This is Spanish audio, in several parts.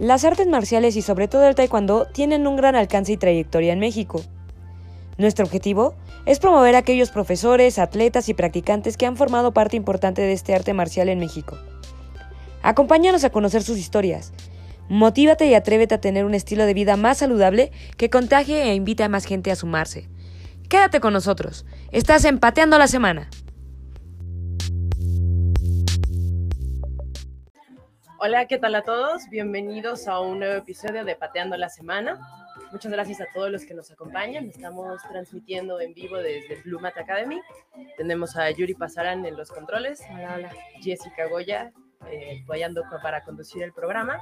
Las artes marciales y sobre todo el taekwondo tienen un gran alcance y trayectoria en México. Nuestro objetivo es promover a aquellos profesores, atletas y practicantes que han formado parte importante de este arte marcial en México. Acompáñanos a conocer sus historias. Motívate y atrévete a tener un estilo de vida más saludable que contagie e invite a más gente a sumarse. Quédate con nosotros. Estás empateando la semana. Hola, ¿qué tal a todos? Bienvenidos a un nuevo episodio de Pateando la Semana. Muchas gracias a todos los que nos acompañan. Estamos transmitiendo en vivo desde Blue Mat Academy. Tenemos a Yuri Pasarán en los controles. Hola, hola. Jessica Goya eh, apoyando para conducir el programa.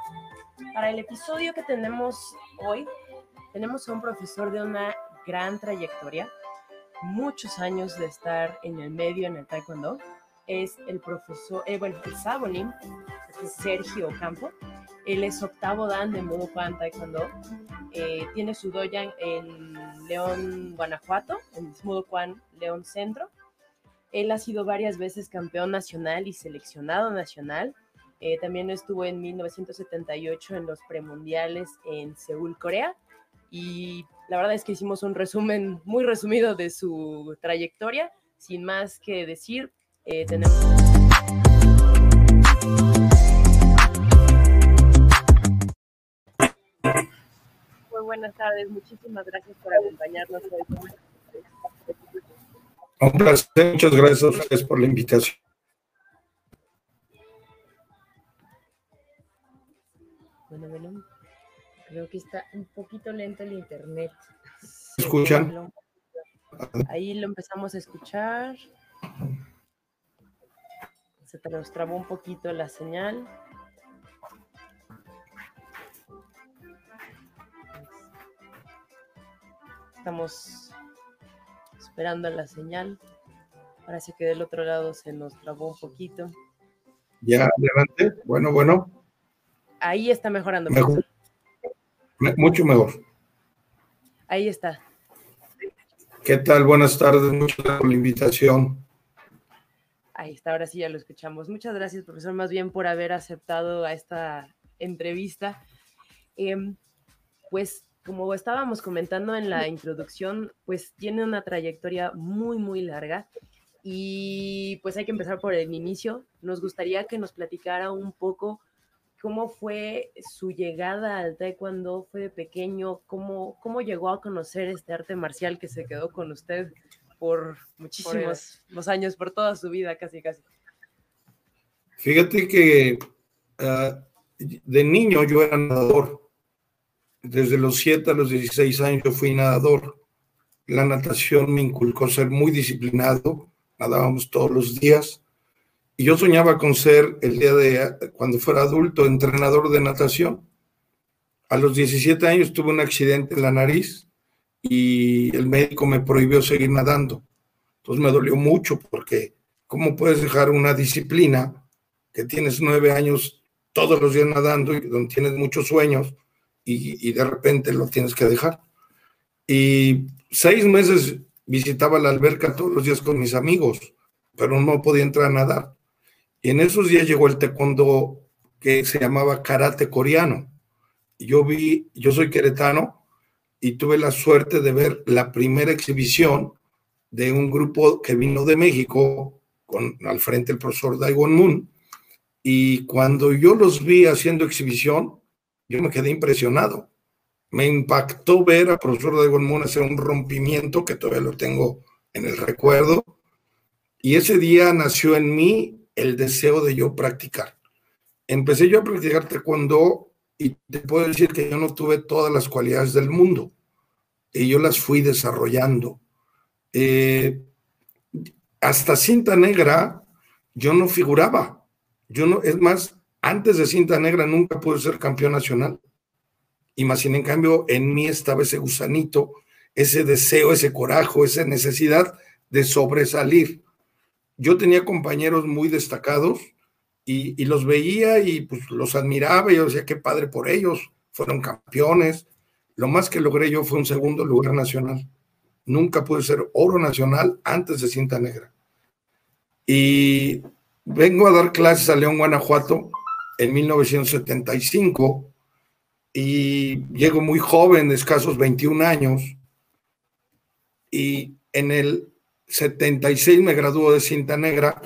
Para el episodio que tenemos hoy, tenemos a un profesor de una gran trayectoria, muchos años de estar en el medio en el taekwondo. Es el profesor, eh, bueno, el Sabonim, Sergio Campo. Él es octavo dan de Modo Juan Taekwondo. Eh, tiene su doyan en León, Guanajuato, en Modo Juan León Centro. Él ha sido varias veces campeón nacional y seleccionado nacional. Eh, también estuvo en 1978 en los premundiales en Seúl, Corea. Y la verdad es que hicimos un resumen muy resumido de su trayectoria. Sin más que decir, eh, tenemos... Muy buenas tardes, muchísimas gracias por acompañarnos hoy. Un placer, muchas gracias a ustedes por la invitación. Bueno, bueno, creo que está un poquito lento el internet. ¿Escuchan? Ahí lo empezamos a escuchar. Se nos trabó un poquito la señal. Estamos esperando la señal. Parece que del otro lado se nos trabó un poquito. Ya, adelante. Bueno, bueno. Ahí está mejorando. Mejor. Mucho mejor. Ahí está. ¿Qué tal? Buenas tardes. Muchas gracias por la invitación. Ahí está, ahora sí ya lo escuchamos. Muchas gracias, profesor, más bien por haber aceptado a esta entrevista. Em, pues como estábamos comentando en la introducción, pues tiene una trayectoria muy, muy larga y pues hay que empezar por el inicio. Nos gustaría que nos platicara un poco cómo fue su llegada al taekwondo, fue de pequeño, cómo, cómo llegó a conocer este arte marcial que se quedó con usted por muchísimos años, por toda su vida, casi, casi. Fíjate que ah, de niño yo era nadador desde los 7 a los 16 años yo fui nadador. La natación me inculcó ser muy disciplinado, nadábamos todos los días. Y yo soñaba con ser el día de, cuando fuera adulto, entrenador de natación. A los 17 años tuve un accidente en la nariz y el médico me prohibió seguir nadando. Entonces me dolió mucho porque ¿cómo puedes dejar una disciplina que tienes nueve años todos los días nadando y donde tienes muchos sueños y, de repente lo tienes que dejar. Y seis meses visitaba la alberca todos los días con mis amigos, pero no podía entrar a nadar. Y en esos días llegó el taekwondo que se llamaba karate coreano. Yo vi, yo soy queretano y tuve la suerte de ver la primera exhibición de un grupo que vino de México, con al frente el profesor Daigon Moon. Y cuando yo los vi haciendo exhibición, yo me quedé impresionado. Me impactó ver al profesor de Moon hacer un rompimiento que todavía lo tengo en el recuerdo. Y ese día nació en mí el deseo de yo practicar. Empecé yo a practicar taekwondo y te puedo decir que yo no tuve todas las cualidades del mundo y yo las fui desarrollando. Eh, hasta cinta negra yo no figuraba. Yo no, es más, antes de cinta negra nunca pude ser campeón nacional. Y más sin en cambio en mí estaba ese gusanito, ese deseo, ese coraje, esa necesidad de sobresalir. Yo tenía compañeros muy destacados y, los veía y pues los admiraba y yo decía, qué padre por ellos, fueron campeones. Lo más que logré yo fue un segundo lugar nacional. Nunca pude ser oro nacional antes de cinta negra. Y vengo a dar clases a León, Guanajuato, en 1975 y llego muy joven, de escasos 21 años, y en el 76 me graduó de cinta negra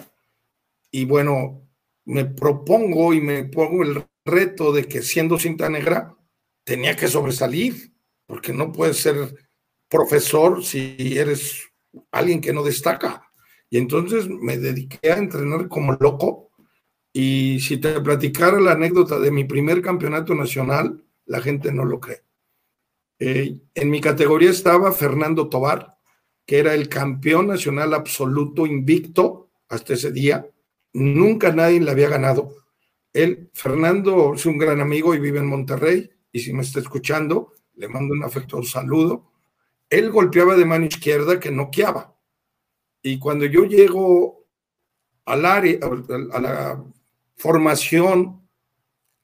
y bueno, me propongo y me pongo el reto de que siendo cinta negra tenía que sobresalir, porque no puedes ser profesor si eres alguien que no destaca. Y entonces me dediqué a entrenar como loco. Y si te platicara la anécdota de mi primer campeonato nacional, la gente no lo cree. Eh, en mi categoría estaba Fernando Tobar, que era el campeón nacional absoluto invicto hasta ese día. Nunca nadie le había ganado. Él, Fernando, es un gran amigo y vive en Monterrey. Y si me está escuchando, le mando un afectuoso saludo. Él golpeaba de mano izquierda que noqueaba. Y cuando yo llego al área, a la formación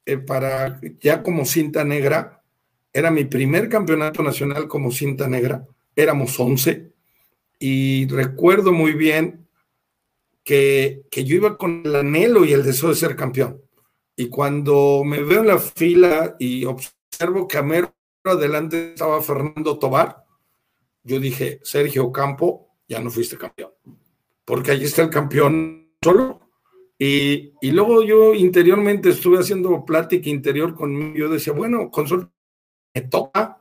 eh, para ya como cinta negra, era mi primer campeonato nacional como cinta negra, éramos 11 y recuerdo muy bien que, que yo iba con el anhelo y el deseo de ser campeón. Y cuando me veo en la fila y observo que a mero adelante estaba Fernando Tobar, yo dije, Sergio Campo, ya no fuiste campeón, porque allí está el campeón solo y, luego yo interiormente estuve haciendo plática interior conmigo. Yo decía, bueno, consul, me toca.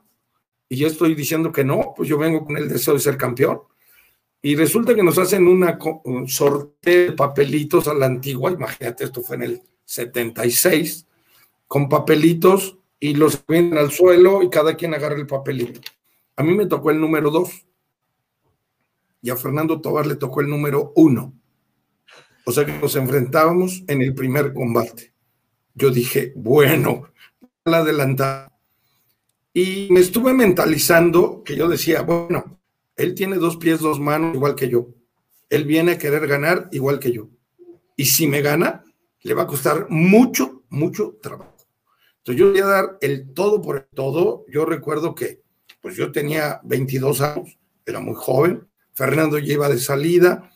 Y yo estoy diciendo que no, pues yo vengo con el deseo de ser campeón. Y resulta que nos hacen una, un sorteo de papelitos a la antigua. Imagínate, esto fue en el 76, con papelitos y los vienen al suelo y cada quien agarra el papelito. A mí me tocó el número dos y a Fernando Tobar le tocó el número uno. O sea que nos enfrentábamos en el primer combate. Yo dije, bueno, la adelantada. Y me estuve mentalizando que yo decía, bueno, él tiene dos pies, dos manos, igual que yo. Él viene a querer ganar igual que yo. Y si me gana, le va a costar mucho, mucho trabajo. Entonces yo voy a dar el todo por el todo. Yo recuerdo que pues yo tenía 22 años, era muy joven. Fernando ya iba de salida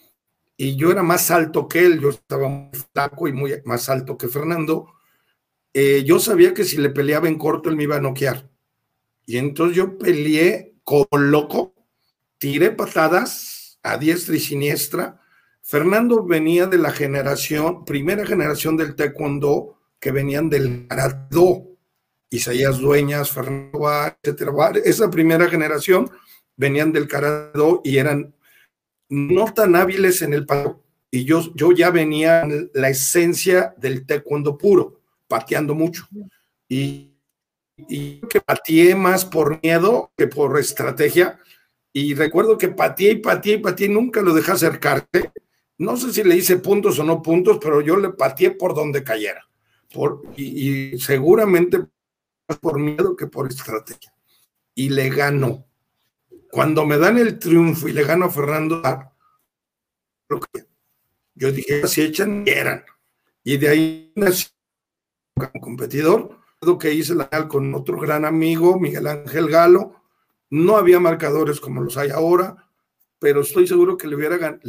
y yo era más alto que él, yo estaba muy flaco y muy más alto que Fernando, eh, yo sabía que si le peleaba en corto él me iba a noquear. Y entonces yo peleé como loco, tiré patadas a diestra y siniestra. Fernando venía de la generación, primera generación del taekwondo, que venían del karate, Isaías Dueñas, Fernando etcétera. Esa primera generación venían del karate y eran no tan hábiles en el palo. Y yo, yo ya venía en la esencia del taekwondo puro, pateando mucho. Y, y que pateé más por miedo que por estrategia. Y recuerdo que pateé y pateé y pateé, nunca lo dejé acercarte. No sé si le hice puntos o no puntos, pero yo le pateé por donde cayera. Y, y seguramente por miedo que por estrategia. Y le ganó. Cuando me dan el triunfo y le gano a Fernando, yo dije, si echan, eran. Y de ahí nací como competidor. Lo que hice la con otro gran amigo, Miguel Ángel Galo. No había marcadores como los hay ahora, pero estoy seguro que le hubiera ganado,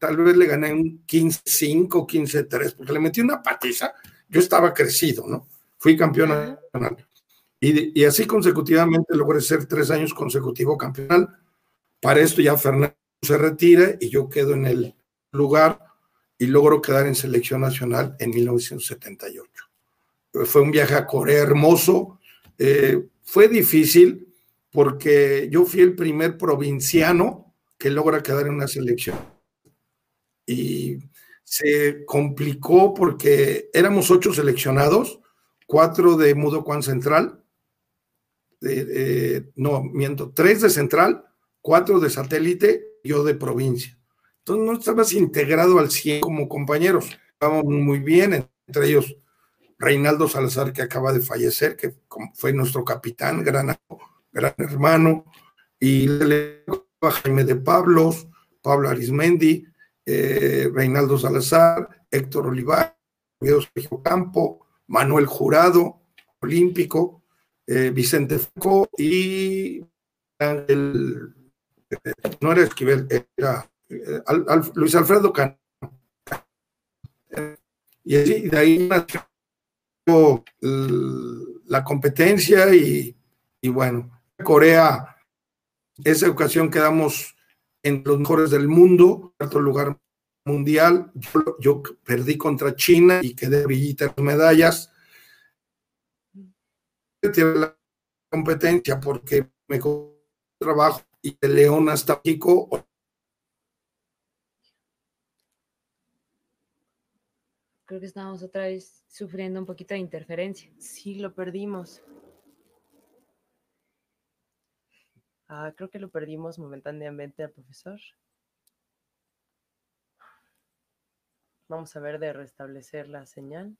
tal vez le gané un 15-5, 15-3, porque le metí una patiza. Yo estaba crecido, ¿no? Fui campeón nacional. Y, así consecutivamente logré ser tres años consecutivo campeón. Para esto ya Fernando se retira y yo quedo en el lugar y logro quedar en selección nacional en 1978. Fue un viaje a Corea hermoso. Eh, fue difícil porque yo fui el primer provinciano que logra quedar en una selección. Y se complicó porque éramos ocho seleccionados, cuatro de Mudo Kwan Central, no, miento, tres de central, cuatro de satélite, yo de provincia. Entonces no estabas integrado al 100 como compañeros. Estábamos muy bien, entre ellos Reinaldo Salazar, que acaba de fallecer, que fue nuestro capitán, gran, gran hermano, y Jaime de Pablos, Pablo Arismendi, eh, Reinaldo Salazar, Héctor Olivar, Sergio Campo, Manuel Jurado, olímpico, eh, Vicente Foucault y el, no era Esquivel, era eh, Luis Alfredo Cano. Y así, de ahí nació la competencia y bueno, Corea, esa ocasión quedamos en los mejores del mundo, cuarto lugar mundial. Yo, perdí contra China y quedé brillita en medallas. La competencia porque me trabajo y de León hasta México. Creo que estamos otra vez sufriendo un poquito de interferencia. Sí, lo perdimos. Ah, creo que lo perdimos momentáneamente al profesor. Vamos a ver de restablecer la señal.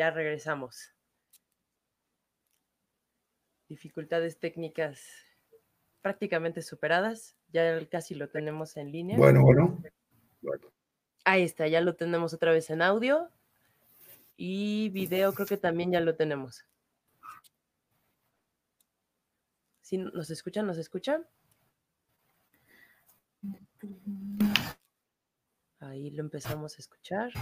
Ya regresamos. Dificultades técnicas prácticamente superadas. Ya casi lo tenemos en línea. Bueno, bueno. Ahí está, ya lo tenemos otra vez en audio. Y video creo que también ya lo tenemos. ¿Sí, ¿Nos escuchan? ¿Nos escuchan? Ahí lo empezamos a escuchar.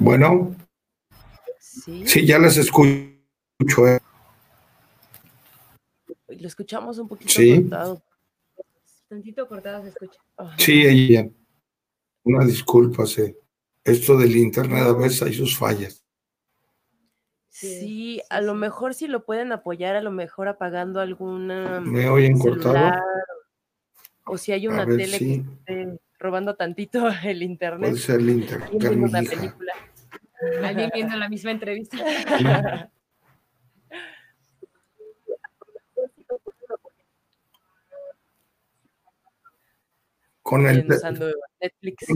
Bueno. Sí. ya las escucho. Eh. Lo escuchamos un poquito sí. cortado. Tantito cortado se escucha. Sí, ella. Una disculpa, sí. Esto del internet a veces hay sus fallas. Sí, a lo mejor si lo pueden apoyar, a lo mejor apagando alguna. Me oyen cortado. O si hay una tele que esté robando tantito el internet. Puede ser el internet. una película. Alguien viendo la misma entrevista. Con el Netflix.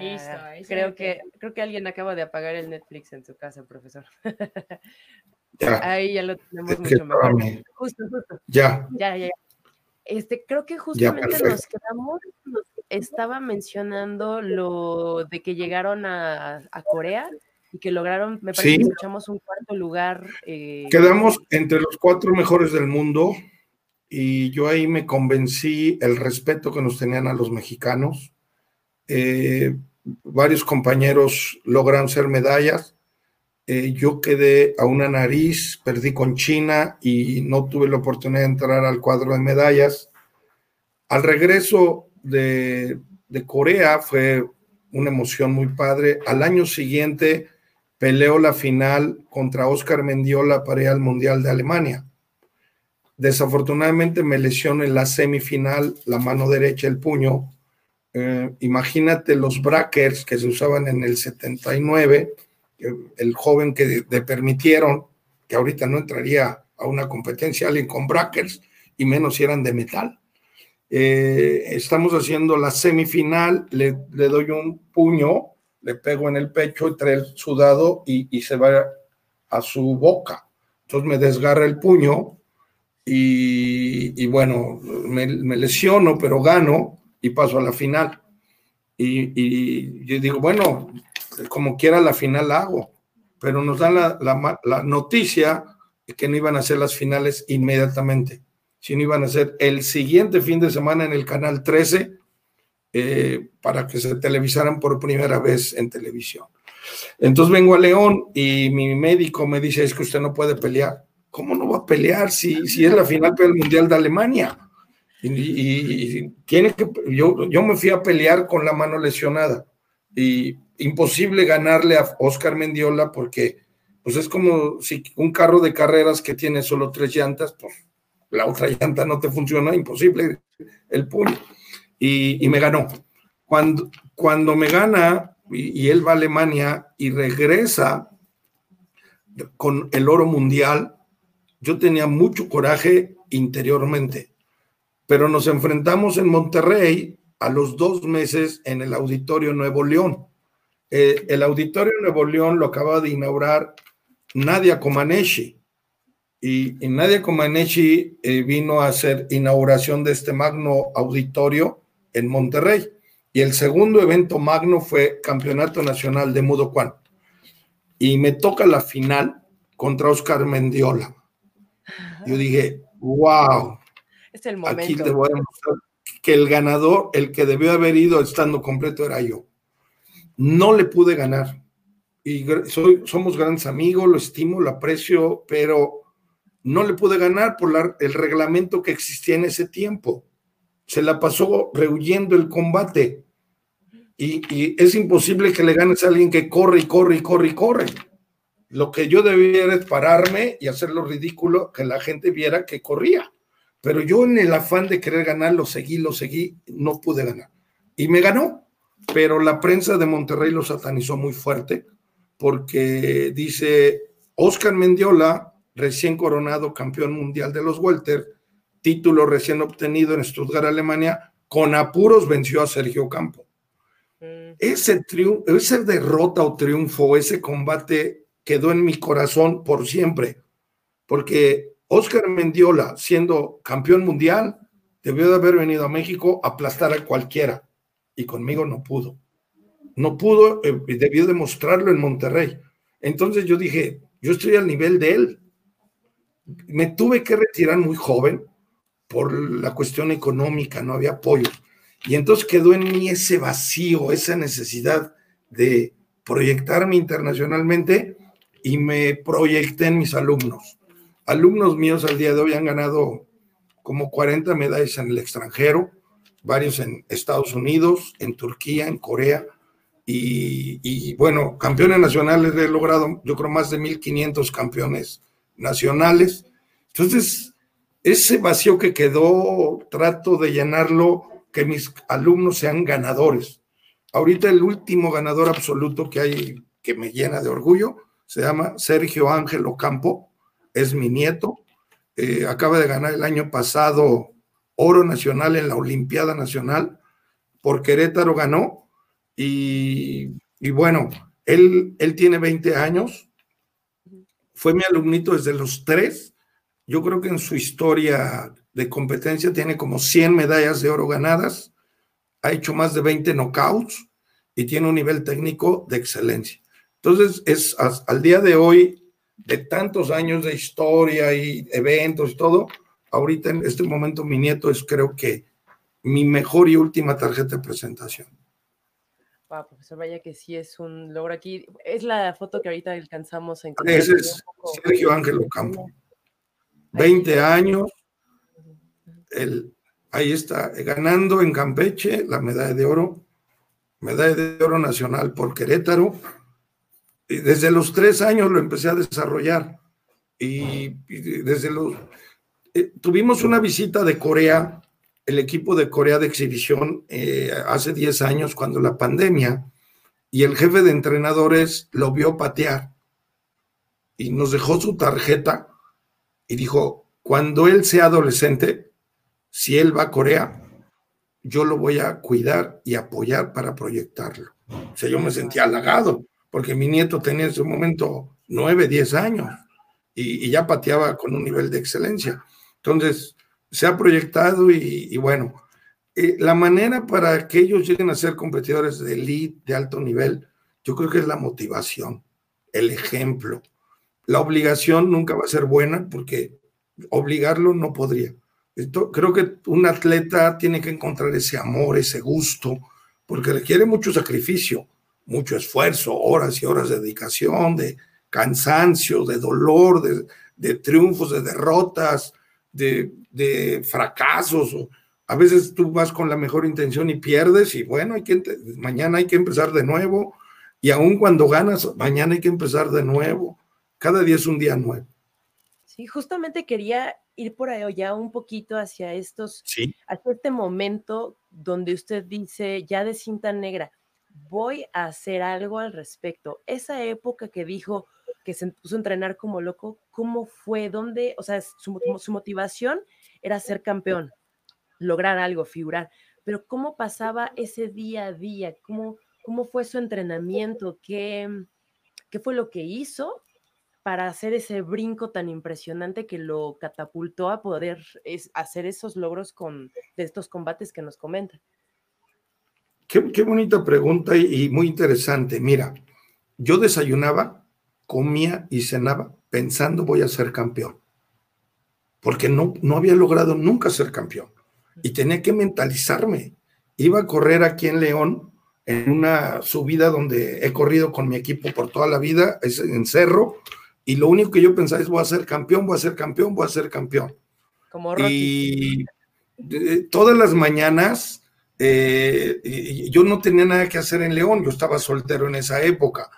Listo. Ah, creo que, creo que alguien acaba de apagar el Netflix en su casa, profesor. Ahí ya lo tenemos mucho mejor. Justo, justo. Ya. Ya, ya. Este, creo que justamente nos quedamos, estaba mencionando lo de que llegaron a, Corea y que lograron, me parece que escuchamos un cuarto lugar. Eh, Quedamos entre los cuatro mejores del mundo y yo ahí me convencí el respeto que nos tenían a los mexicanos. Eh, varios compañeros logran ser medallas eh, yo quedé a una nariz, perdí con China y no tuve la oportunidad de entrar al cuadro de medallas. Al regreso de, Corea fue una emoción muy padre. Al año siguiente peleó la final contra Oscar Mendiola para ir al Mundial de Alemania. Desafortunadamente me lesioné en la semifinal la mano derecha, el puño. Eh, imagínate los brackers que se usaban en el 79 el joven que le permitieron, que ahorita no entraría a una competencia alguien con brackers, y menos si eran de metal. Eh, estamos haciendo la semifinal, le, doy un puño, le pego en el pecho y trae el sudado y, se va a su boca. Entonces me desgarra el puño y, bueno, me, lesiono, pero gano y paso a la final. Y, y, yo digo, bueno, como quiera la final la hago, pero nos dan la, la, noticia de que no iban a hacer las finales inmediatamente, sino iban a ser el siguiente fin de semana en el canal 13 eh, para que se televisaran por primera vez en televisión. Entonces vengo a León y mi médico me dice, es que usted no puede pelear. ¿Cómo no va a pelear si, si es la final del Mundial de Alemania? Y, tiene que, yo, yo me fui a pelear con la mano lesionada y imposible ganarle a Oscar Mendiola porque pues es como si un carro de carreras que tiene solo tres llantas, pues la otra llanta no te funciona, imposible el puño. Y, me ganó. Cuando, cuando me gana y, él va a Alemania y regresa con el oro mundial, yo tenía mucho coraje interiormente, pero nos enfrentamos en Monterrey a los dos meses en el Auditorio Nuevo León. Eh, el Auditorio Nuevo León lo acaba de inaugurar Nadia Comaneci. Y, Nadia Comaneci eh, vino a hacer inauguración de este magno auditorio en Monterrey. Y el segundo evento magno fue Campeonato Nacional de Mudo Juan. Y me toca la final contra Oscar Mendiola. Yo dije, wow. Es el momento. Aquí te voy a mostrar que el ganador, el que debió haber ido estando completo era yo. No le pude ganar y soy, somos grandes amigos, lo estimo, lo aprecio, pero no le pude ganar por el reglamento que existía en ese tiempo. Se la pasó rehuyendo el combate. Y, es imposible que le ganes a alguien que corre y corre y corre y corre. Lo que yo debía era pararme y hacerlo ridículo, que la gente viera que corría. Pero yo en el afán de querer ganar, lo seguí, lo seguí, no pude ganar. Y me ganó. Pero la prensa de Monterrey lo satanizó muy fuerte porque dice Oscar Mendiola, recién coronado campeón mundial de los welter, título recién obtenido en Stuttgart, Alemania, con apuros venció a Sergio Campo. Mm. Ese, ese derrota o triunfo, ese combate quedó en mi corazón por siempre, porque Oscar Mendiola, siendo campeón mundial, debió de haber venido a México a aplastar a cualquiera, y conmigo no pudo no pudo, eh, debió demostrarlo en Monterrey. Entonces yo dije, yo estoy al nivel de él. Me tuve que retirar muy joven por la cuestión económica, no había apoyo. Y entonces quedó en mí ese vacío, esa necesidad de proyectarme internacionalmente y me proyecté en mis alumnos. Alumnos míos al día de hoy han ganado como 40 medallas en el extranjero, varios en Estados Unidos, en Turquía, en Corea, y, bueno, campeones nacionales he logrado, yo creo, más de 1500 campeones nacionales. Entonces, ese vacío que quedó, trato de llenarlo, que mis alumnos sean ganadores. Ahorita el último ganador absoluto que hay, que me llena de orgullo, se llama Sergio Ángel Ocampo, es mi nieto, eh, acaba de ganar el año pasado oro nacional en la Olimpiada Nacional, por Querétaro ganó, y, bueno, él, él tiene 20 años, fue mi alumnito desde los tres. Yo creo que en su historia de competencia tiene como 100 medallas de oro ganadas, ha hecho más de 20 knockouts y tiene un nivel técnico de excelencia. Entonces, es al día de hoy, de tantos años de historia y eventos y todo, ahorita en este momento mi nieto es creo que mi mejor y última tarjeta de presentación profesor, vaya que sí es un logro aquí. Es la foto que ahorita alcanzamos a encontrar. Ese es Sergio Ángel Ocampo. 20 años. El, ahí está, ganando en Campeche la medalla de oro, medalla de oro nacional por Querétaro. Y desde los tres años lo empecé a desarrollar. Y, desde los... Eh, tuvimos una visita de Corea el equipo de Corea de exhibición eh, hace 10 años cuando la pandemia y el jefe de entrenadores lo vio patear y nos dejó su tarjeta y dijo, cuando él sea adolescente, si él va a Corea, yo lo voy a cuidar y apoyar para proyectarlo. O sea, yo me sentía halagado porque mi nieto tenía en ese momento 9, 10 años y, y ya pateaba con un nivel de excelencia. Entonces, se ha proyectado y, bueno, eh, la manera para que ellos lleguen a ser competidores de elite, de alto nivel, yo creo que es la motivación, el ejemplo. La obligación nunca va a ser buena porque obligarlo no podría. Esto, creo que un atleta tiene que encontrar ese amor, ese gusto, porque requiere mucho sacrificio, mucho esfuerzo, horas y horas de dedicación, de cansancio, de dolor, de, de triunfos, de derrotas, de, fracasos. A veces tú vas con la mejor intención y pierdes y bueno, hay que, mañana hay que empezar de nuevo y aun cuando ganas, mañana hay que empezar de nuevo. cada día es un día nuevo. Sí, justamente quería ir por ahí ya un poquito hacia estos, sí. hacia este momento donde usted dice, ya de cinta negra, voy a hacer algo al respecto. Esa época que dijo que se puso a entrenar como loco, ¿cómo fue? ¿Dónde? O sea, su, su motivación era ser campeón, lograr algo, figurar, pero ¿cómo pasaba ese día a día? ¿Cómo, cómo fue su entrenamiento? ¿Qué, ¿Qué fue lo que hizo para hacer ese brinco tan impresionante que lo catapultó a poder hacer esos logros con, de estos combates que nos comentan? Qué, bonita pregunta y, muy interesante. Mira, yo desayunaba, comía y cenaba pensando voy a ser campeón, porque no, no había logrado nunca ser campeón y tenía que mentalizarme. Iba a correr aquí en León en una subida donde he corrido con mi equipo por toda la vida, es en cerro, y lo único que yo pensaba es voy a ser campeón, voy a ser campeón, voy a ser campeón. Como Rocky. Y todas las mañanas eh, yo no tenía nada que hacer en León, yo estaba soltero en esa época.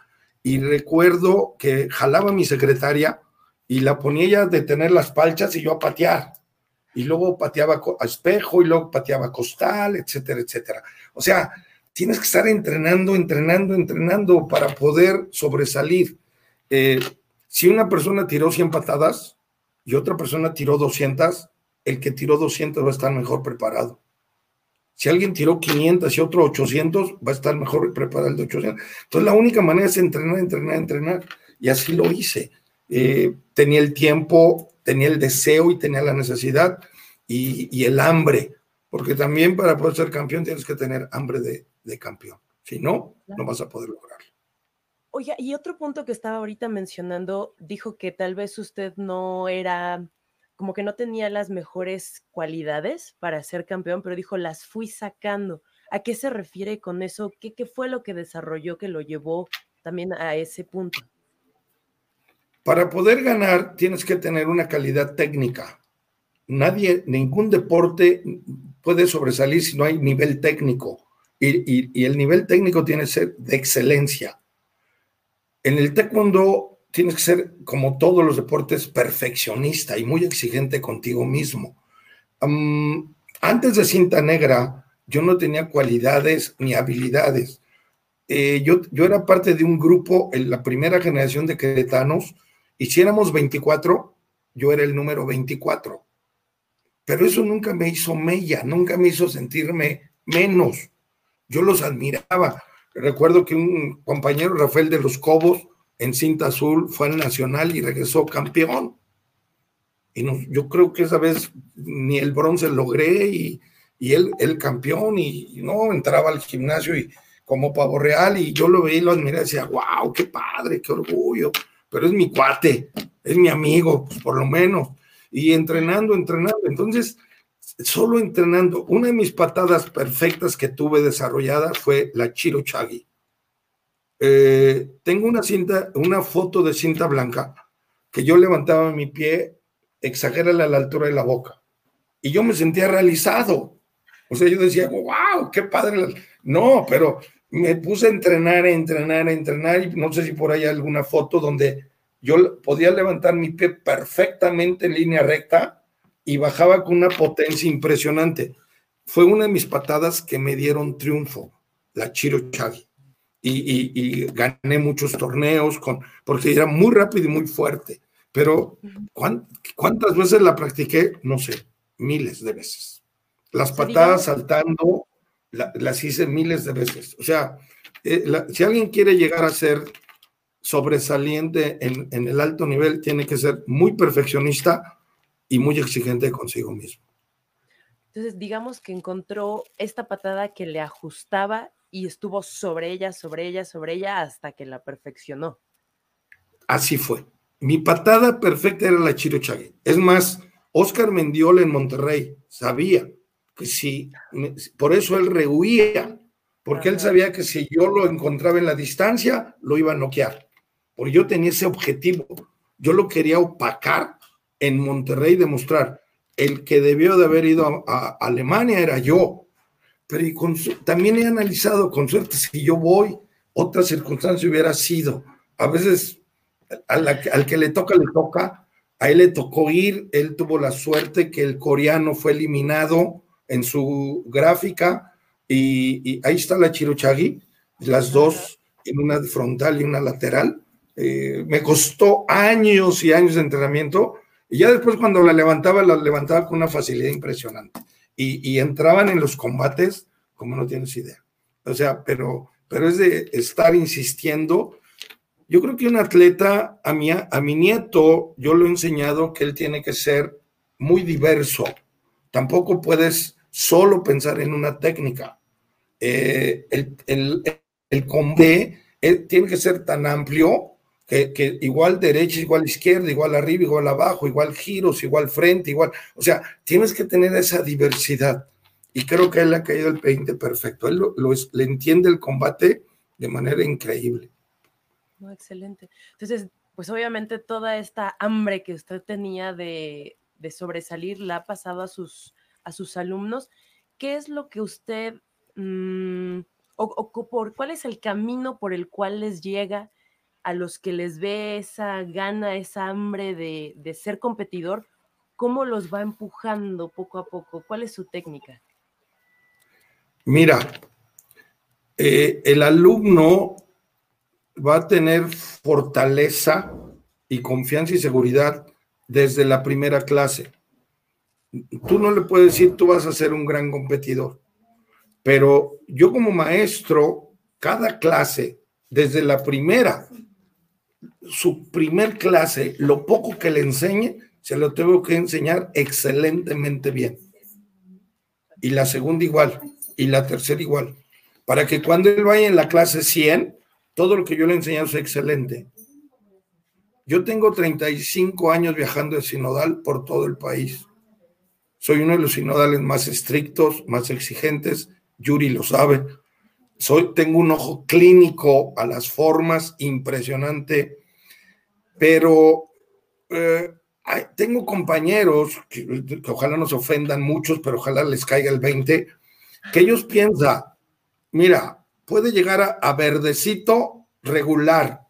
Y recuerdo que jalaba a mi secretaria y la ponía ella de tener las palchas y yo a patear. Y luego pateaba a espejo y luego pateaba a costal, etcétera, etcétera. O sea, tienes que estar entrenando, entrenando, entrenando para poder sobresalir. Eh, si una persona tiró 100 patadas y otra persona tiró 200, el que tiró 200 va a estar mejor preparado. Si alguien tiró 500 y otro 800, va a estar mejor preparado el de 800. Entonces, la única manera es entrenar, entrenar, entrenar. Y así lo hice. Eh, tenía el tiempo, tenía el deseo y tenía la necesidad y, el hambre. Porque también para poder ser campeón tienes que tener hambre de, de campeón. Si no, no vas a poder lograrlo. Oye, y otro punto que estaba ahorita mencionando, dijo que tal vez usted no era como que no tenía las mejores cualidades para ser campeón, pero dijo, las fui sacando. ¿A qué se refiere con eso? ¿Qué, fue lo que desarrolló que lo llevó también a ese punto? Para poder ganar tienes que tener una calidad técnica. Nadie, ningún deporte puede sobresalir si no hay nivel técnico. Y, y el nivel técnico tiene que ser de excelencia. En el taekwondo tienes que ser, como todos los deportes, perfeccionista y muy exigente contigo mismo. antes de cinta negra, yo no tenía cualidades ni habilidades. Eh, yo, yo era parte de un grupo, en la primera generación de queretanos, y si éramos 24, yo era el número 24. Pero eso nunca me hizo mella, nunca me hizo sentirme menos. Yo los admiraba. Recuerdo que un compañero, Rafael de los Cobos, en cinta azul, fue al Nacional y regresó campeón. Y no, yo creo que esa vez ni el bronce logré y, y él, el campeón y, no entraba al gimnasio y como pavo real y yo lo veía y lo admiré y decía, wow, qué padre, qué orgullo, pero es mi cuate, es mi amigo, pues por lo menos. Y entrenando, entrenando. Entonces, solo entrenando, una de mis patadas perfectas que tuve desarrollada fue la Chiro Chagui eh, tengo una cinta, una foto de cinta blanca que yo levantaba mi pie, exagérale a la altura de la boca. Y yo me sentía realizado. O sea, yo decía, wow, qué padre. No, pero me puse a entrenar, a entrenar, a entrenar. Y no sé si por ahí hay alguna foto donde yo podía levantar mi pie perfectamente en línea recta y bajaba con una potencia impresionante. Fue una de mis patadas que me dieron triunfo, la Chiro Y, gané muchos torneos con, porque era muy rápido y muy fuerte. Pero ¿cuántas veces la practiqué? No sé, miles de veces. Las patadas saltando las hice miles de veces. O sea, eh, si alguien quiere llegar a ser sobresaliente en, en, el alto nivel, tiene que ser muy perfeccionista y muy exigente consigo mismo. Entonces, digamos que encontró esta patada que le ajustaba y estuvo sobre ella, sobre ella, sobre ella hasta que la perfeccionó. Así fue. Mi patada perfecta era la Chiro Chagui. Es más, Oscar Mendiola en Monterrey sabía que si, por eso él rehuía, porque él sabía que si yo lo encontraba en la distancia, lo iba a noquear. Porque yo tenía ese objetivo. Yo lo quería opacar en Monterrey, demostrar el que debió de haber ido a Alemania era yo, pero también he analizado con suerte si yo voy, otra circunstancia hubiera sido. A veces al que le toca, le toca. A él le tocó ir, él tuvo la suerte que el coreano fue eliminado en su gráfica y, ahí está la Chirochagi, las dos en una frontal y una lateral. Eh, me costó años y años de entrenamiento y ya después cuando la levantaba, la levantaba con una facilidad impresionante. Y, entraban en los combates como no tienes idea. O sea, pero, pero es de estar insistiendo. Yo creo que un atleta, a mi, a mi nieto, yo lo he enseñado que él tiene que ser muy diverso. Tampoco puedes solo pensar en una técnica. Eh, el, el, el combate tiene que ser tan amplio que, igual derecha, igual izquierda, igual arriba, igual abajo, igual giros, igual frente, igual. O sea, tienes que tener esa diversidad. Y creo que él ha caído el 20 perfecto. Él lo, le entiende el combate de manera increíble. excelente. Entonces, pues obviamente toda esta hambre que usted tenía de, de sobresalir la ha pasado a sus, a sus alumnos. ¿Qué es lo que usted, mmm, o, o, por cuál es el camino por el cual les llega a los que les ve esa gana, esa hambre de, de ser competidor? ¿Cómo los va empujando poco a poco? ¿Cuál es su técnica? Mira, eh, el alumno va a tener fortaleza y confianza y seguridad desde la primera clase. Tú no le puedes decir, tú vas a ser un gran competidor, pero yo como maestro, cada clase, desde la primera, su primer clase, lo poco que le enseñe, se lo tengo que enseñar excelentemente bien. Y la segunda igual y la tercera igual, para que cuando él vaya en la clase 100, todo lo que yo le enseñado sea excelente. Yo tengo 35 años viajando de sinodal por todo el país. Soy uno de los sinodales más estrictos, más exigentes. Yuri lo sabe. Soy, tengo un ojo clínico a las formas impresionante, pero eh, tengo compañeros que, que, ojalá no se ofendan muchos, pero ojalá les caiga el 20, que ellos piensan, mira, puede llegar a, verdecito regular,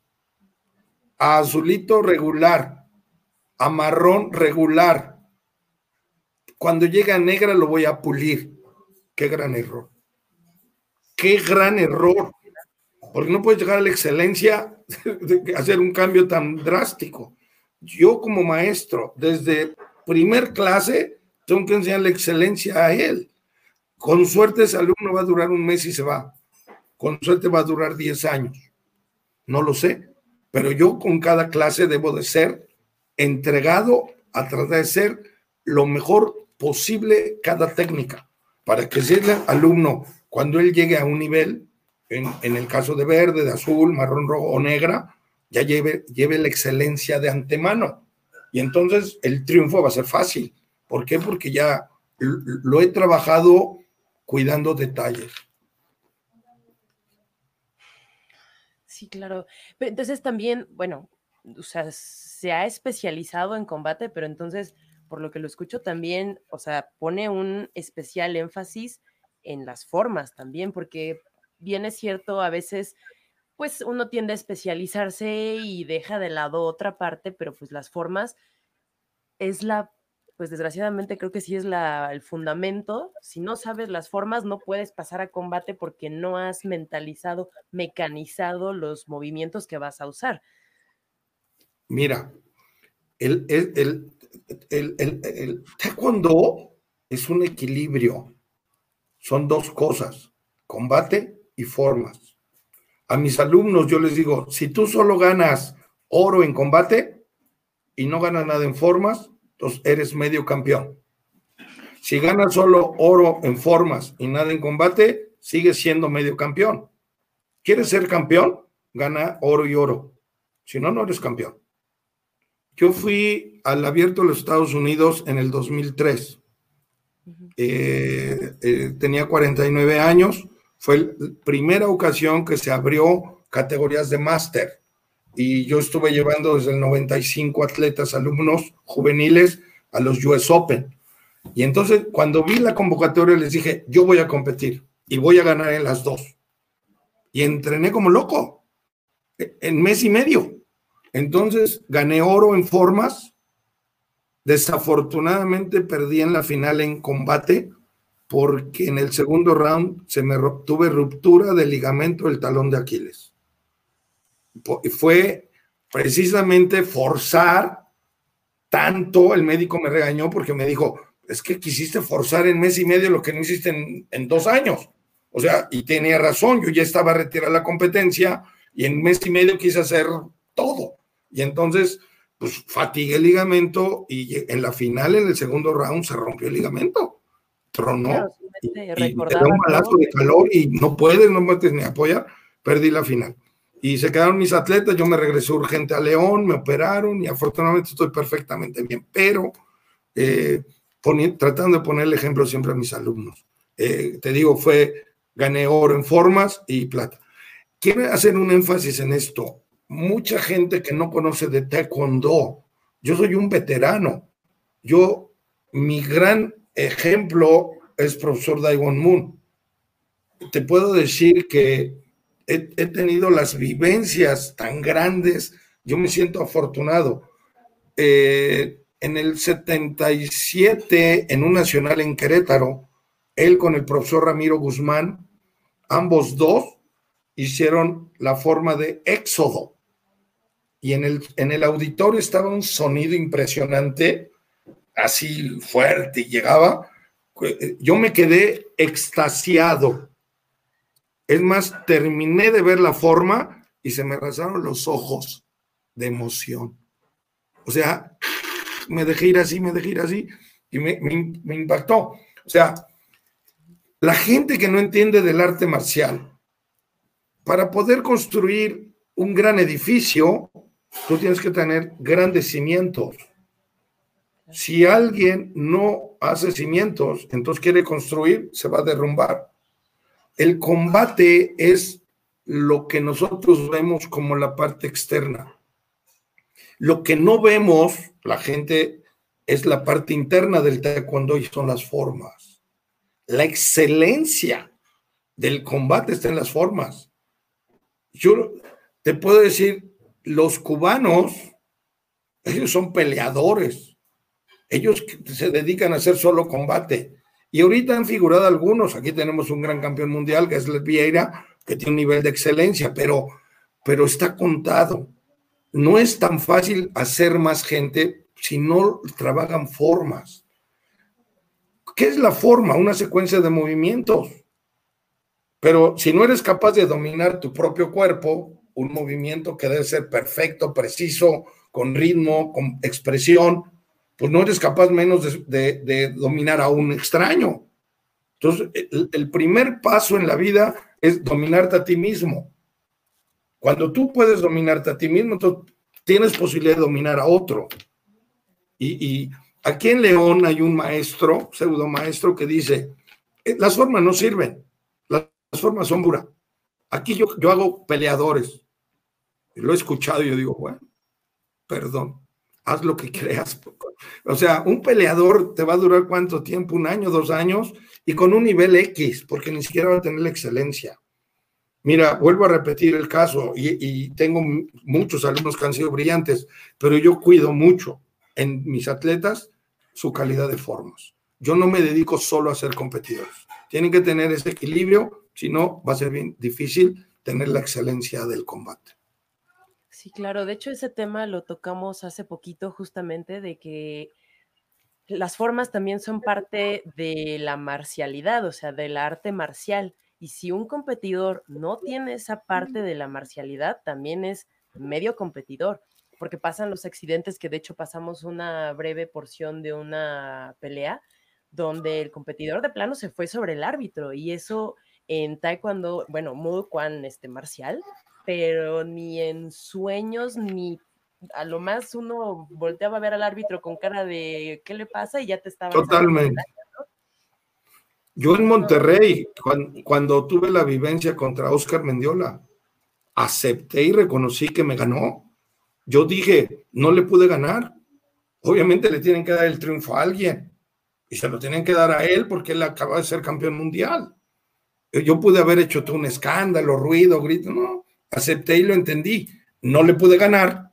a azulito regular, a marrón regular. Cuando llega a negra lo voy a pulir. Qué gran error. Qué gran error. Porque no puedes llegar a la excelencia hacer un cambio tan drástico. Yo como maestro, desde primer clase, tengo que enseñar la excelencia a él. Con suerte ese alumno va a durar un mes y se va. Con suerte va a durar 10 años. No lo sé, pero yo con cada clase debo de ser entregado a tratar de ser lo mejor posible cada técnica, para que ese alumno, cuando él llegue a un nivel, en, el caso de verde, de azul, marrón, rojo o negra, ya lleve, lleve la excelencia de antemano. Y entonces el triunfo va a ser fácil. ¿Por qué? Porque ya lo he trabajado cuidando detalles. Sí, claro. entonces también, bueno, o sea, se ha especializado en combate, pero entonces, por lo que lo escucho, también, o sea, pone un especial énfasis en las formas también, porque bien es cierto, a veces, pues uno tiende a especializarse y deja de lado otra parte, pero pues las formas es la pues desgraciadamente creo que sí es la, el fundamento. Si no sabes las formas, no puedes pasar a combate porque no has mentalizado, mecanizado los movimientos que vas a usar. Mira, el, el, el, el taekwondo es un equilibrio. Son dos cosas, combate y formas. A mis alumnos yo les digo, si tú solo ganas oro en combate y no ganas nada en formas, entonces eres medio campeón. Si ganas solo oro en formas y nada en combate, sigues siendo medio campeón. ¿Quieres ser campeón? Gana oro y oro. Si no, no eres campeón. Yo fui al abierto de los Estados Unidos en el 2003. Eh, eh, tenía 49 años. Fue la primera ocasión que se abrió categorías de máster y yo estuve llevando desde el 95 atletas, alumnos juveniles a los US Open. Y entonces cuando vi la convocatoria les dije, yo voy a competir y voy a ganar en las dos. Y entrené como loco, en mes y medio. Entonces gané oro en formas. Desafortunadamente perdí en la final en combate porque en el segundo round se me tuve ruptura del ligamento del talón de Aquiles. Fue precisamente forzar tanto, el médico me regañó porque me dijo, es que quisiste forzar en mes y medio lo que no hiciste en, dos años. O sea, y tenía razón, yo ya estaba retirada la competencia y en mes y medio quise hacer todo. Y entonces, pues fatigué el ligamento y en la final, en el segundo round, se rompió el ligamento. Tronó. y, y un balazo de calor y no puedes, no puedes ni apoyar. Perdí la final. Y se quedaron mis atletas, yo me regresé urgente a León, me operaron y afortunadamente estoy perfectamente bien. Pero eh, tratando de poner el ejemplo siempre a mis alumnos. Eh, te digo, fue, gané oro en formas y plata. Quiero hacer un énfasis en esto mucha gente que no conoce de taekwondo. Yo soy un veterano. Yo, mi gran ejemplo es profesor Daigon Moon. Te puedo decir que he, tenido las vivencias tan grandes. Yo me siento afortunado. Eh, en el 77, en un nacional en Querétaro, él con el profesor Ramiro Guzmán, ambos dos hicieron la forma de éxodo y en el, en el auditorio estaba un sonido impresionante, así fuerte, y llegaba, yo me quedé extasiado. Es más, terminé de ver la forma y se me rasaron los ojos de emoción. O sea, me dejé ir así, me dejé ir así y me, me impactó. O sea, la gente que no entiende del arte marcial, para poder construir un gran edificio, tú tienes que tener grandes cimientos. Si alguien no hace cimientos, entonces quiere construir, se va a derrumbar. El combate es lo que nosotros vemos como la parte externa. Lo que no vemos, la gente, es la parte interna del taekwondo y son las formas. La excelencia del combate está en las formas. Yo te puedo decir, los cubanos, ellos son peleadores, ellos se dedican a hacer solo combate. Y ahorita han figurado algunos, aquí tenemos un gran campeón mundial, que es Vieira, que tiene un nivel de excelencia, pero, pero está contado. No es tan fácil hacer más gente si no trabajan formas. ¿Qué es la forma? Una secuencia de movimientos. Pero si no eres capaz de dominar tu propio cuerpo, un movimiento que debe ser perfecto, preciso, con ritmo, con expresión, pues no eres capaz menos de, dominar a un extraño. Entonces, el, primer paso en la vida es dominarte a ti mismo. Cuando tú puedes dominarte a ti mismo, entonces tienes posibilidad de dominar a otro. Y, y aquí en León hay un maestro, pseudo maestro, que dice, eh, las formas no sirven, las, formas son puras. Aquí yo, yo hago peleadores, lo he escuchado y yo digo, bueno, perdón, haz lo que creas. O sea, un peleador te va a durar cuánto tiempo, un año, dos años, y con un nivel X, porque ni siquiera va a tener la excelencia. Mira, vuelvo a repetir el caso, y, tengo muchos alumnos que han sido brillantes, pero yo cuido mucho en mis atletas su calidad de formas. Yo no me dedico solo a ser competidores. Tienen que tener ese equilibrio, si no, va a ser bien difícil tener la excelencia del combate. Sí, claro. De hecho, ese tema lo tocamos hace poquito justamente de que las formas también son parte de la marcialidad, o sea, del arte marcial. Y si un competidor no tiene esa parte de la marcialidad, también es medio competidor, porque pasan los accidentes que de hecho pasamos una breve porción de una pelea donde el competidor de plano se fue sobre el árbitro y eso en taekwondo, bueno, Muay Kwan este marcial, pero ni en sueños, ni a lo más uno volteaba a ver al árbitro con cara de ¿qué le pasa? y ya te estaba. Totalmente. Yo en Monterrey, cuando, tuve la vivencia contra Oscar Mendiola, acepté y reconocí que me ganó. Yo dije, no le pude ganar. Obviamente le tienen que dar el triunfo a alguien. Y se lo tienen que dar a él porque él acaba de ser campeón mundial. Yo pude haber hecho todo un escándalo, ruido, grito, no acepté y lo entendí. No le pude ganar,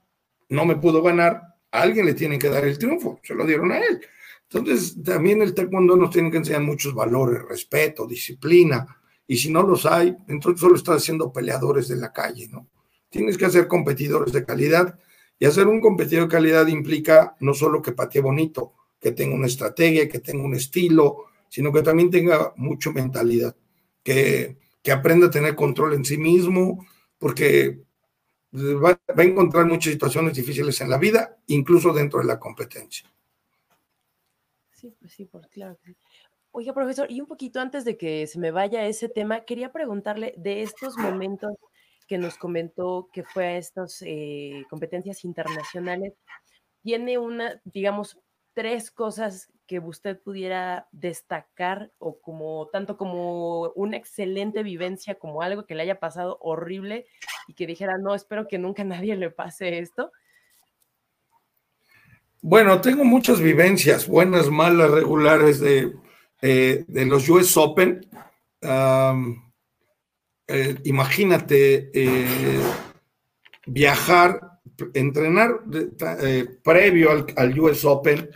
no me pudo ganar, a alguien le tienen que dar el triunfo, se lo dieron a él. Entonces, también el taekwondo nos tiene que enseñar muchos valores, respeto, disciplina, y si no los hay, entonces solo estás haciendo peleadores de la calle, ¿no? Tienes que hacer competidores de calidad, y hacer un competidor de calidad implica no solo que patee bonito, que tenga una estrategia, que tenga un estilo, sino que también tenga mucha mentalidad, que, que aprenda a tener control en sí mismo, porque va, a encontrar muchas situaciones difíciles en la vida, incluso dentro de la competencia. Sí, pues sí, por claro. Oiga, profesor, y un poquito antes de que se me vaya ese tema, quería preguntarle de estos momentos que nos comentó que fue a estas eh, competencias internacionales, tiene una, digamos, tres cosas que usted pudiera destacar o como tanto como una excelente vivencia como algo que le haya pasado horrible y que dijera, no, espero que nunca a nadie le pase esto? Bueno, tengo muchas vivencias, buenas, malas, regulares de, eh, de los US Open. Eh, imagínate eh, viajar, entrenar previo al, al US Open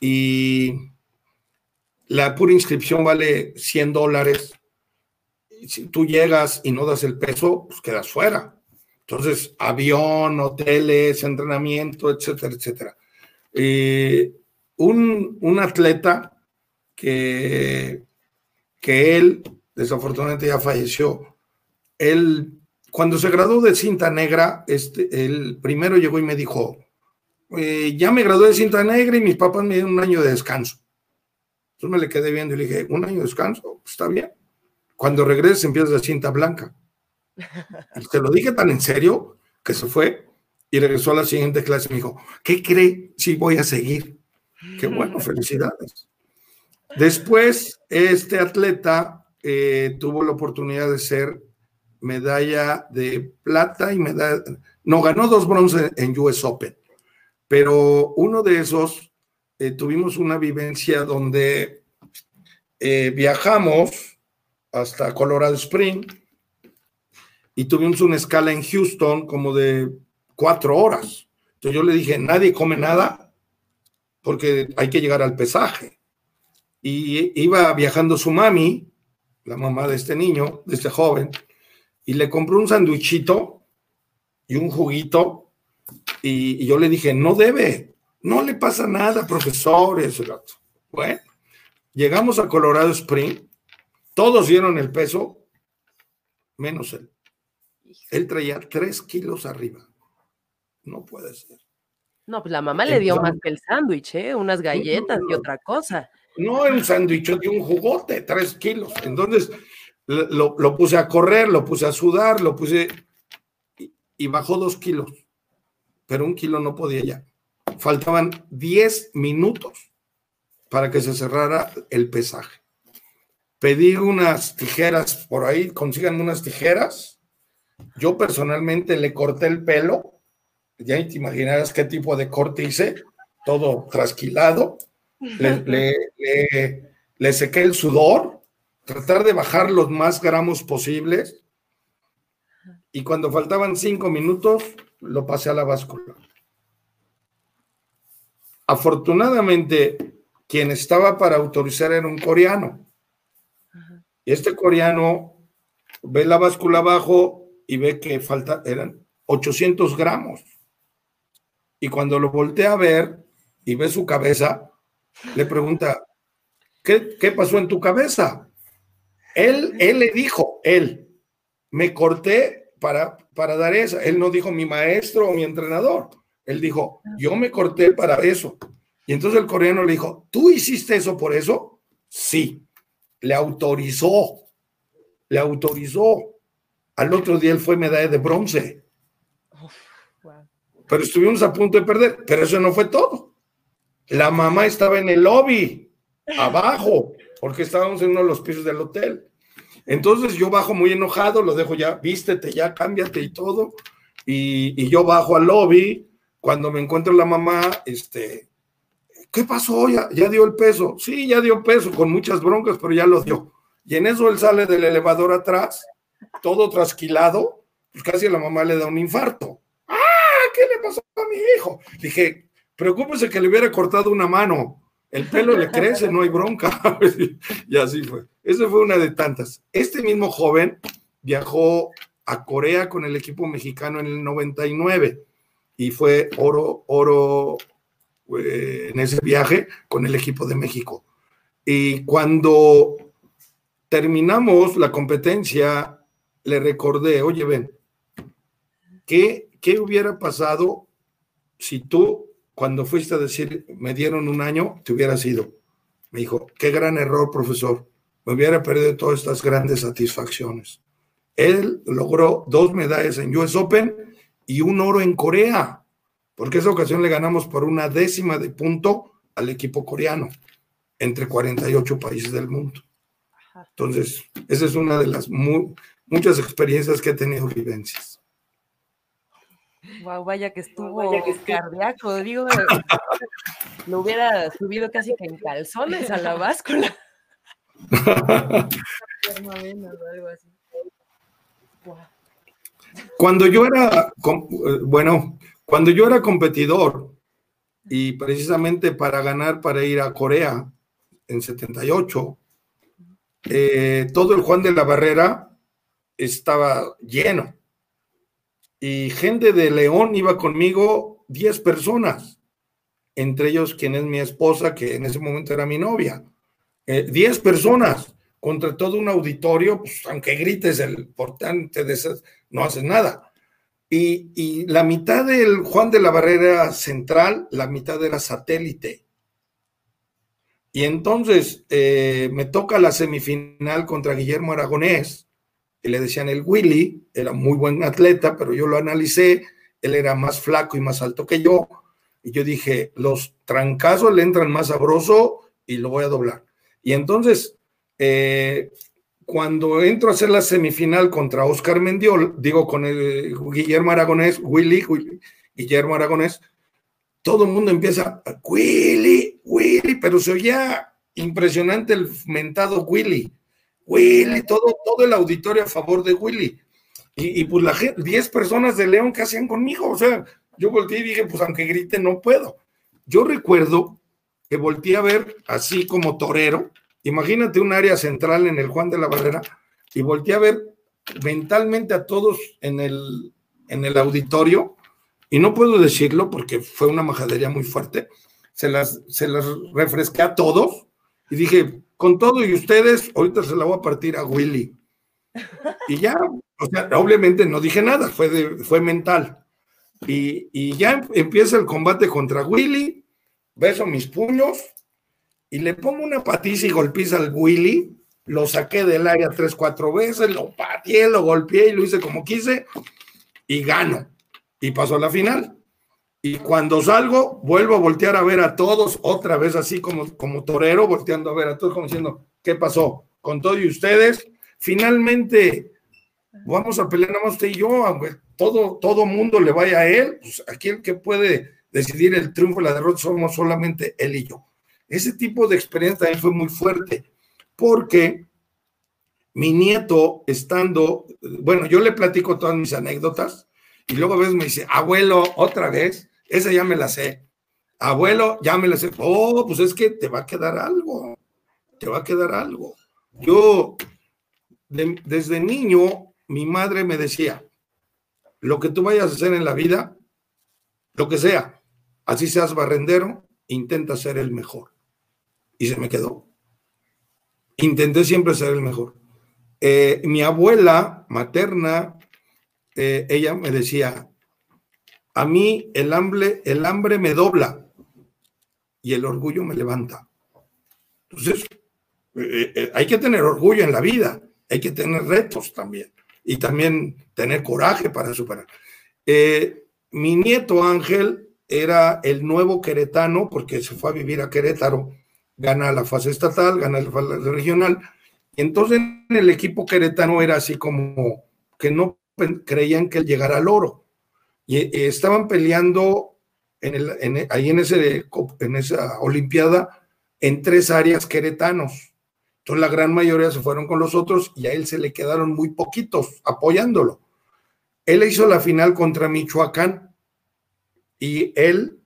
y la pura inscripción vale 100 dólares. Si tú llegas y no das el peso, pues quedas fuera. Entonces, avión, hoteles, entrenamiento, etcétera, etcétera. un, un, atleta que, que él, desafortunadamente ya falleció, él, cuando se graduó de cinta negra, este, el primero llegó y me dijo, eh, ya me gradué de cinta negra y mis papás me dieron un año de descanso. Entonces me le quedé viendo y le dije, ¿un año de descanso? Está bien. Cuando regreses empiezas de cinta blanca. Y te lo dije tan en serio que se fue y regresó a la siguiente clase y me dijo, ¿qué cree? Sí, voy a seguir. Qué bueno, felicidades. Después, este atleta eh, tuvo la oportunidad de ser medalla de plata y medalla, no, ganó dos bronces en US Open pero uno de esos eh, tuvimos una vivencia donde eh, viajamos hasta Colorado Spring y tuvimos una escala en Houston como de cuatro horas. Entonces yo le dije, nadie come nada porque hay que llegar al pesaje. Y iba viajando su mami, la mamá de este niño, de este joven, y le compró un sandwichito y un juguito y, yo le dije, no debe, no le pasa nada, profesor. Bueno, llegamos a Colorado Spring, todos dieron el peso, menos él. Él traía tres kilos arriba. No puede ser. No, pues la mamá le dio más que el sándwich, ¿eh? unas galletas y otra cosa. No, un sándwich de un jugote, tres kilos. Entonces lo, lo, puse a correr, lo puse a sudar, lo puse y bajó dos kilos pero un kilo no podía ya. Faltaban 10 minutos para que se cerrara el pesaje. Pedí unas tijeras por ahí, consigan unas tijeras. Yo personalmente le corté el pelo. Ya te imaginarás qué tipo de corte hice, todo trasquilado. Le, le sequé el sudor, tratar de bajar los más gramos posibles. Y cuando faltaban cinco minutos, lo pasé a la báscula. Afortunadamente, quien estaba para autorizar era un coreano. Y este coreano ve la báscula abajo y ve que falta, eran 800 gramos. Y cuando lo voltea a ver y ve su cabeza, le pregunta, ¿qué, qué pasó en tu cabeza? Él, él le dijo, él, me corté para, para dar esa. Él no dijo mi maestro o mi entrenador. Él dijo, yo me corté para eso. Y entonces el coreano le dijo, ¿tú hiciste eso por eso? Sí. Le autorizó. Le autorizó. Al otro día él fue medalla de bronce. Pero estuvimos a punto de perder. Pero eso no fue todo. La mamá estaba en el lobby, abajo, porque estábamos en uno de los pisos del hotel. Entonces yo bajo muy enojado, lo dejo ya, vístete, ya cámbiate y todo. Y, yo bajo al lobby. Cuando me encuentro la mamá, este, ¿qué pasó? ¿Ya, ¿Ya dio el peso? Sí, ya dio peso, con muchas broncas, pero ya lo dio. Y en eso él sale del elevador atrás, todo trasquilado, pues casi a la mamá le da un infarto. ¡Ah! ¿qué le pasó a mi hijo? Dije, preocúpese que le hubiera cortado una mano. El pelo le crece, no hay bronca. y así fue. Esa fue una de tantas. Este mismo joven viajó a Corea con el equipo mexicano en el 99 y fue oro, oro eh, en ese viaje con el equipo de México. Y cuando terminamos la competencia, le recordé, oye, ven, ¿qué, qué hubiera pasado si tú, cuando fuiste a decir, me dieron un año, te hubieras ido? Me dijo, qué gran error, profesor. Me hubiera perdido todas estas grandes satisfacciones. Él logró dos medallas en US Open y un oro en Corea, porque esa ocasión le ganamos por una décima de punto al equipo coreano, entre 48 países del mundo. Entonces, esa es una de las muchas experiencias que he tenido vivencias. Wow, vaya que estuvo cardíaco, digo, lo hubiera subido casi que en calzones a la báscula. Cuando yo era, bueno, cuando yo era competidor y precisamente para ganar, para ir a Corea en 78, eh, todo el Juan de la Barrera estaba lleno. Y gente de León iba conmigo 10 personas, entre ellos quien es mi esposa, que en ese momento era mi novia. 10 eh, personas contra todo un auditorio, pues aunque grites el portante de esas, no haces nada. Y, la mitad del Juan de la Barrera central, la mitad era satélite. Y entonces eh, me toca la semifinal contra Guillermo Aragonés, que le decían el Willy, era muy buen atleta, pero yo lo analicé, él era más flaco y más alto que yo, y yo dije, los trancazos le entran más sabroso y lo voy a doblar. Y entonces eh, cuando entro a hacer la semifinal contra Oscar Mendiol, digo con Guillermo Aragonés, Willy, Guillermo Aragonés, todo el mundo empieza, Willy, Willy, pero se oía impresionante el mentado Willy, Willy, todo, todo el auditorio a favor de Willy. Y, y pues la gente, 10 personas de León que hacían conmigo, o sea, yo volteé y dije, pues aunque grite, no puedo. Yo recuerdo que volteé a ver así como torero, Imagínate un área central en el Juan de la Barrera y volteé a ver mentalmente a todos en el, en el auditorio, y no puedo decirlo porque fue una majadería muy fuerte, se las, se las refresqué a todos y dije, con todo y ustedes, ahorita se la voy a partir a Willy. Y ya, o sea, obviamente no dije nada, fue, fue mental. Y, y ya empieza el combate contra Willy, beso mis puños, y le pongo una patiza y golpiza al Willy, lo saqué del área tres, cuatro veces, lo pateé, lo golpeé y lo hice como quise y gano. Y pasó a la final. Y cuando salgo, vuelvo a voltear a ver a todos, otra vez así como, como torero, volteando a ver a todos, como diciendo, ¿qué pasó? Con todo y ustedes, finalmente vamos a pelear nada más usted y yo, todo, todo mundo le vaya a él, pues aquí el que puede decidir el triunfo y la derrota somos solamente él y yo. Ese tipo de experiencia también fue muy fuerte, porque mi nieto estando, bueno, yo le platico todas mis anécdotas y luego a veces me dice, abuelo, otra vez, esa ya me la sé. Abuelo, ya me la sé. Oh, pues es que te va a quedar algo, te va a quedar algo. Yo, desde niño, mi madre me decía, lo que tú vayas a hacer en la vida, lo que sea, así seas barrendero, intenta ser el mejor y se me quedó. Intenté siempre ser el mejor. Eh, mi abuela materna, eh, ella me decía, a mí el hambre, el hambre me dobla y el orgullo me levanta. Entonces, eh, hay que tener orgullo en la vida, hay que tener retos también y también tener coraje para superar. mi nieto Ángel era el nuevo queretano porque se fue a vivir a Querétaro gana la fase estatal, gana la fase regional. Entonces el equipo queretano era así como que no creían que él llegara al oro. Y, estaban peleando en el, ahí en, ese, en esa Olimpiada en tres áreas queretanos. Entonces la gran mayoría se fueron con los otros y a él se le quedaron muy poquitos apoyándolo. Él hizo la final contra Michoacán y él,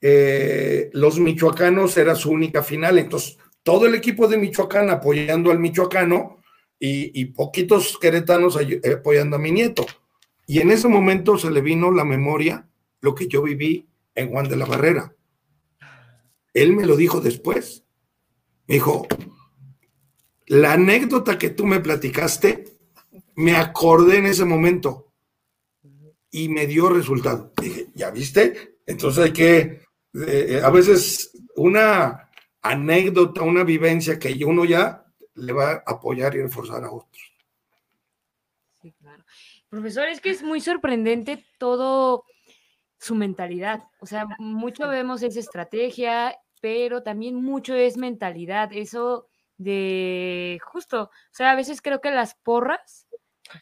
eh, los michoacanos era su única final, entonces todo el equipo de Michoacán apoyando al michoacano y, poquitos queretanos apoyando a mi nieto. Y en ese momento se le vino la memoria lo que yo viví en Juan de la Barrera. Él me lo dijo después. Me dijo, la anécdota que tú me platicaste, me acordé en ese momento y me dio resultado. Dije, ¿ya viste? Entonces hay que, eh, a veces una anécdota, una vivencia que uno ya le va a apoyar y reforzar a otros. Profesor, es que es muy sorprendente todo su mentalidad. O sea, mucho vemos esa estrategia, pero también mucho es mentalidad. Eso de justo, o sea, a veces creo que las porras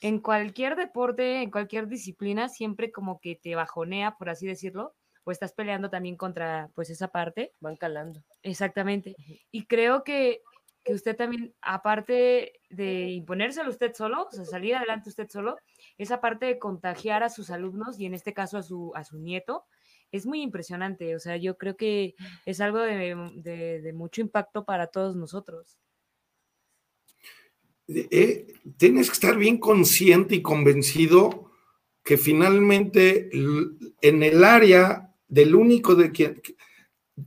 en cualquier deporte, en cualquier disciplina, siempre como que te bajonea, por así decirlo, o estás peleando también contra pues esa parte. Van calando. Exactamente. Y creo que, que usted también, aparte de imponérselo usted solo, o sea, salir adelante usted solo, esa parte de contagiar a sus alumnos y en este caso a su, a su nieto, es muy impresionante. O sea, yo creo que es algo de, mucho impacto para todos nosotros. Eh, tienes que estar bien consciente y convencido que finalmente en el área del único de quien...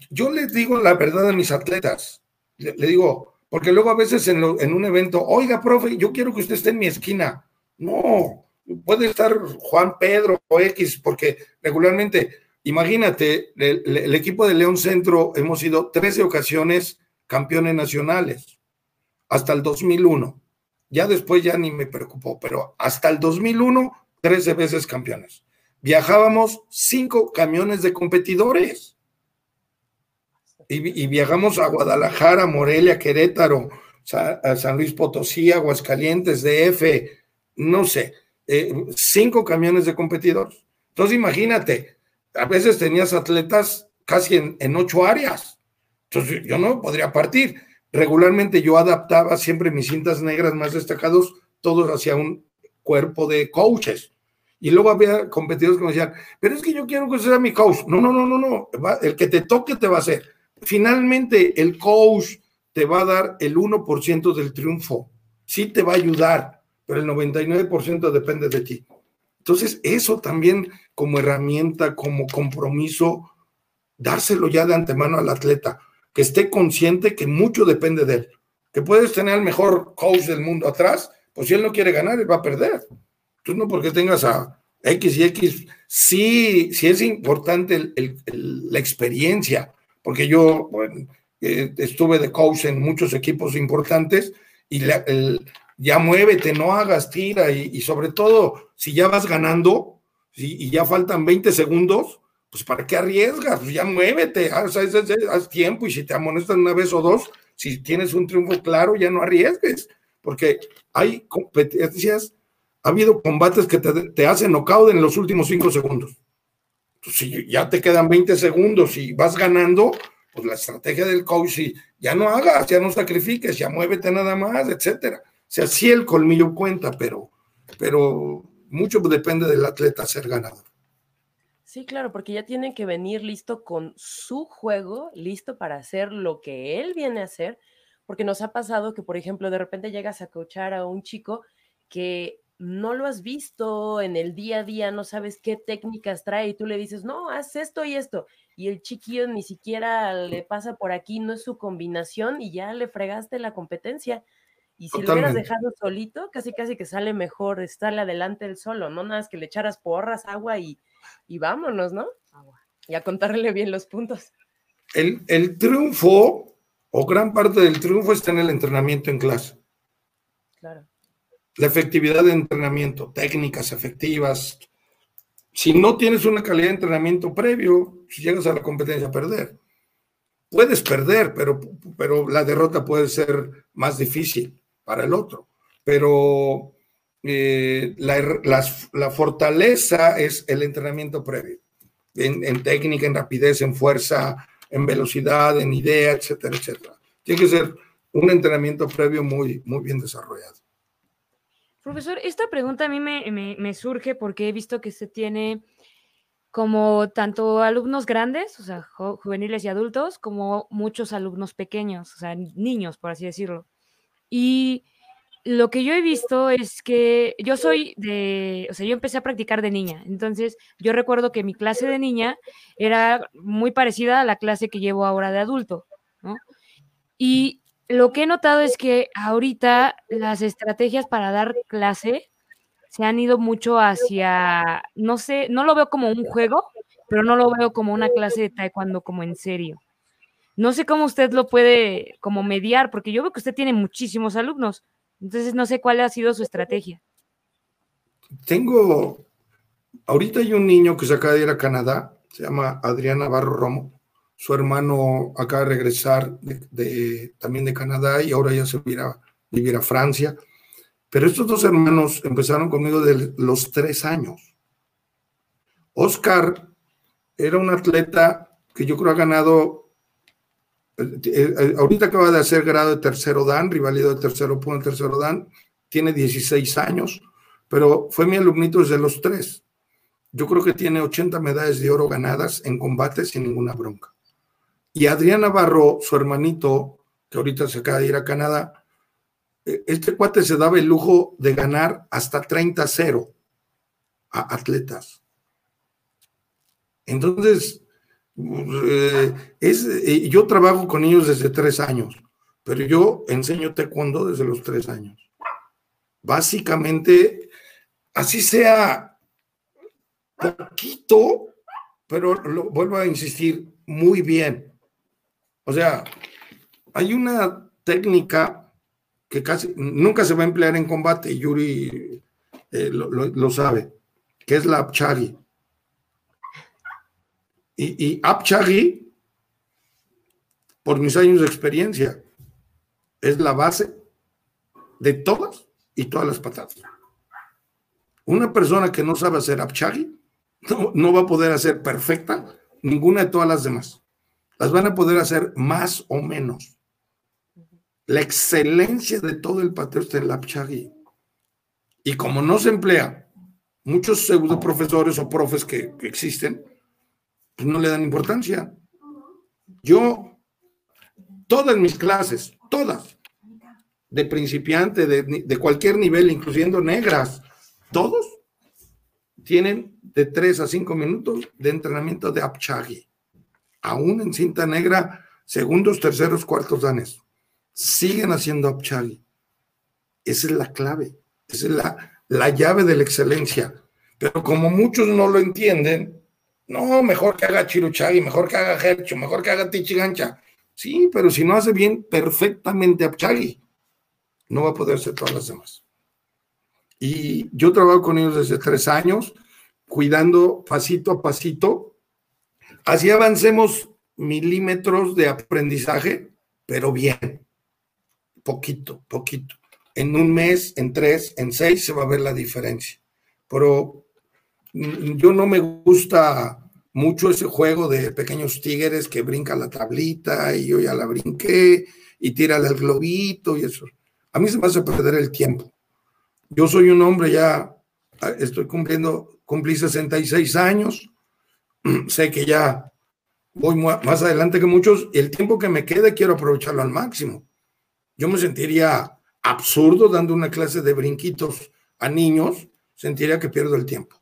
Yo les digo la verdad a mis atletas, le, digo, porque luego a veces en, en, un evento, oiga, profe, yo quiero que usted esté en mi esquina. No, puede estar Juan Pedro o X, porque regularmente, imagínate, el, equipo de León Centro hemos sido 13 ocasiones campeones nacionales, hasta el 2001. Ya después ya ni me preocupó, pero hasta el 2001, 13 veces campeones. Viajábamos cinco camiones de competidores. Y, y viajamos a Guadalajara, Morelia, Querétaro, San Luis Potosí, Aguascalientes, DF, no sé eh, cinco camiones de competidores. Entonces imagínate, a veces tenías atletas casi en, ocho áreas. Entonces yo no podría partir. Regularmente yo adaptaba siempre mis cintas negras más destacados, todos hacia un cuerpo de coaches. Y luego había competidores que me decían, pero es que yo quiero que sea mi coach. No, no, no, no, no. el que te toque te va a hacer. Finalmente, el coach te va a dar el 1% del triunfo. Sí te va a ayudar pero el 99% depende de ti. Entonces, eso también como herramienta, como compromiso, dárselo ya de antemano al atleta, que esté consciente que mucho depende de él, que puedes tener el mejor coach del mundo atrás, pues si él no quiere ganar, él va a perder. Tú no porque tengas a X y X, sí, sí es importante la experiencia, porque yo eh, estuve de coach en muchos equipos importantes y la, el, ya muévete, no hagas tira y, sobre todo si ya vas ganando y ya faltan 20 segundos, pues ¿para qué arriesgas? Pues ya muévete, haz, tiempo y si te amonestan una vez o dos, si tienes un triunfo claro, ya no arriesgues, porque hay competencias, ha habido combates que te, hacen knockout en los últimos cinco segundos. si ya te quedan 20 segundos y vas ganando, pues la estrategia del coach, ya no hagas, ya no sacrifiques, ya muévete nada más, etcétera. Sea, sí el colmillo cuenta, pero, pero mucho depende del atleta ser ganador. Sí, claro, porque ya tiene que venir listo con su juego, listo para hacer lo que él viene a hacer, porque nos ha pasado que, por ejemplo, de repente llegas a coachar a un chico que no lo has visto en el día a día, no sabes qué técnicas trae y tú le dices, no, haz esto y esto, y el chiquillo ni siquiera le pasa por aquí, no es su combinación y ya le fregaste la competencia. Y si lo hubieras dejado solito, casi casi que sale mejor estarle adelante el solo, no nada más que le echaras porras, agua y, y vámonos, ¿no? Y a contarle bien los puntos. El, el, triunfo, o gran parte del triunfo, está en el entrenamiento en clase. Claro. La efectividad de entrenamiento, técnicas efectivas. Si no tienes una calidad de entrenamiento previo, si llegas a la competencia a perder. Puedes perder, pero, pero la derrota puede ser más difícil para el otro. Pero eh, la, fortaleza es el entrenamiento previo, en, técnica, en rapidez, en fuerza, en velocidad, en idea, etcétera, etcétera. Tiene que ser un entrenamiento previo muy, muy bien desarrollado. Profesor, esta pregunta a mí me, me surge porque he visto que se tiene como tanto alumnos grandes, o sea, juveniles y adultos, como muchos alumnos pequeños, o sea, niños, por así decirlo. Y lo que yo he visto es que yo soy de, o sea, yo empecé a practicar de niña, entonces yo recuerdo que mi clase de niña era muy parecida a la clase que llevo ahora de adulto, ¿no? Y lo que he notado es que ahorita las estrategias para dar clase se han ido mucho hacia, no sé, no lo veo como un juego, pero no lo veo como una clase de taekwondo como en serio. No sé cómo usted lo puede como mediar, porque yo veo que usted tiene muchísimos alumnos, entonces no sé cuál ha sido su estrategia. Tengo, ahorita hay un niño que se acaba de ir a Canadá, se llama Adrián Navarro Romo. Su hermano acaba de regresar de, también de Canadá y ahora ya se va a vivir a Francia. Pero estos dos hermanos empezaron conmigo de los tres años. Oscar era un atleta que yo creo ha ganado ahorita acaba de hacer grado de tercero Dan, rivalidad de tercero punto, tercero Dan, tiene 16 años, pero fue mi alumnito desde los tres. Yo creo que tiene 80 medallas de oro ganadas en combate sin ninguna bronca. Y Adrián Navarro, su hermanito, que ahorita se acaba de ir a Canadá, eh, este cuate se daba el lujo de ganar hasta 30-0 a atletas. Entonces, eh, es, eh, yo trabajo con ellos desde tres años, pero yo enseño taekwondo desde los tres años. Básicamente, así sea poquito, pero lo, vuelvo a insistir, muy bien. O sea, hay una técnica que casi nunca se va a emplear en combate, Yuri eh, lo, lo, sabe, que es la apchari. Y, y Abchagui, por mis años de experiencia, es la base de todas y todas las patadas. Una persona que no sabe hacer Abchagui no, no va a poder hacer perfecta ninguna de todas las demás. Las van a poder hacer más o menos. La excelencia de todo el pateo está en la Abchagui. Y como no se emplea, muchos pseudo profesores o profes que existen, pues no le dan importancia. Yo, todas mis clases, todas, de principiante, de, cualquier nivel, incluyendo negras, todos tienen de 3 a 5 minutos de entrenamiento de Apchagi. Aún en cinta negra, segundos, terceros, cuartos danes. Siguen haciendo Apchagi. Esa es la clave, esa es la, la llave de la excelencia. Pero como muchos no lo entienden, no, mejor que haga Chiruchagi, mejor que haga Hercho, mejor que haga Tichigancha. Sí, pero si no hace bien perfectamente Apchagi, no va a poder ser todas las demás. Y yo trabajo con ellos desde tres años, cuidando pasito a pasito. Así avancemos milímetros de aprendizaje, pero bien. Poquito, poquito. En un mes, en tres, en seis se va a ver la diferencia. Pero yo no me gusta mucho ese juego de pequeños tigres que brinca la tablita y yo ya la brinqué y tira el globito y eso. A mí se me hace perder el tiempo. Yo soy un hombre ya, ah, estoy cumpliendo, cumplí 66 años, sé que ya voy más adelante que muchos y el tiempo que me quede quiero aprovecharlo al máximo. Yo me sentiría absurdo dando una clase de brinquitos a niños, sentiría que pierdo el tiempo.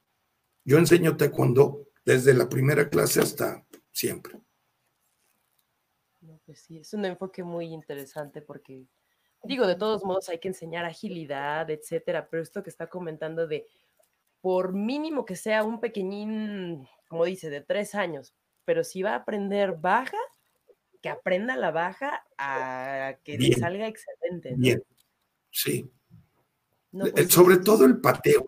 Yo enseño taekwondo desde la primera clase hasta siempre. pues sí, es un enfoque muy interesante porque, digo, de todos modos hay que enseñar agilidad, etcétera, pero esto que está comentando de, por mínimo que sea un pequeñín, como dice, de tres años, pero si va a aprender baja, que aprenda la baja a que salga excelente. Bien, sí. Pues sobre todo el pateo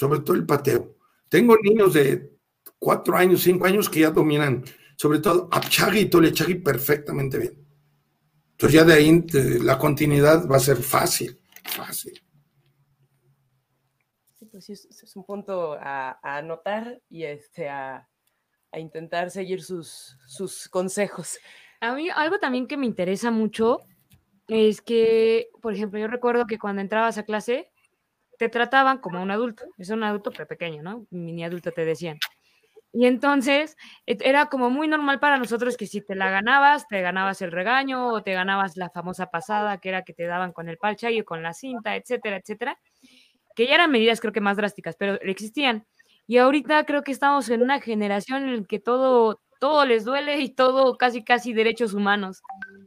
sobre todo el pateo. Tengo niños de cuatro años, cinco años que ya dominan, sobre todo Apchagi y Tolechagi perfectamente bien. Entonces ya de ahí la continuidad va a ser fácil, fácil. Sí, pues sí, es, un punto a, anotar y este, a, intentar seguir sus, sus consejos. A mí algo también que me interesa mucho es que, por ejemplo, yo recuerdo que cuando entrabas a clase, te trataban como un adulto, es un adulto pero pequeño, ¿no? Mini adulto te decían. Y entonces era como muy normal para nosotros que si te la ganabas, te ganabas el regaño o te ganabas la famosa pasada, que era que te daban con el palchayo, con la cinta, etcétera, etcétera, que ya eran medidas creo que más drásticas, pero existían. Y ahorita creo que estamos en una generación en la que todo, todo les duele y todo casi, casi derechos humanos.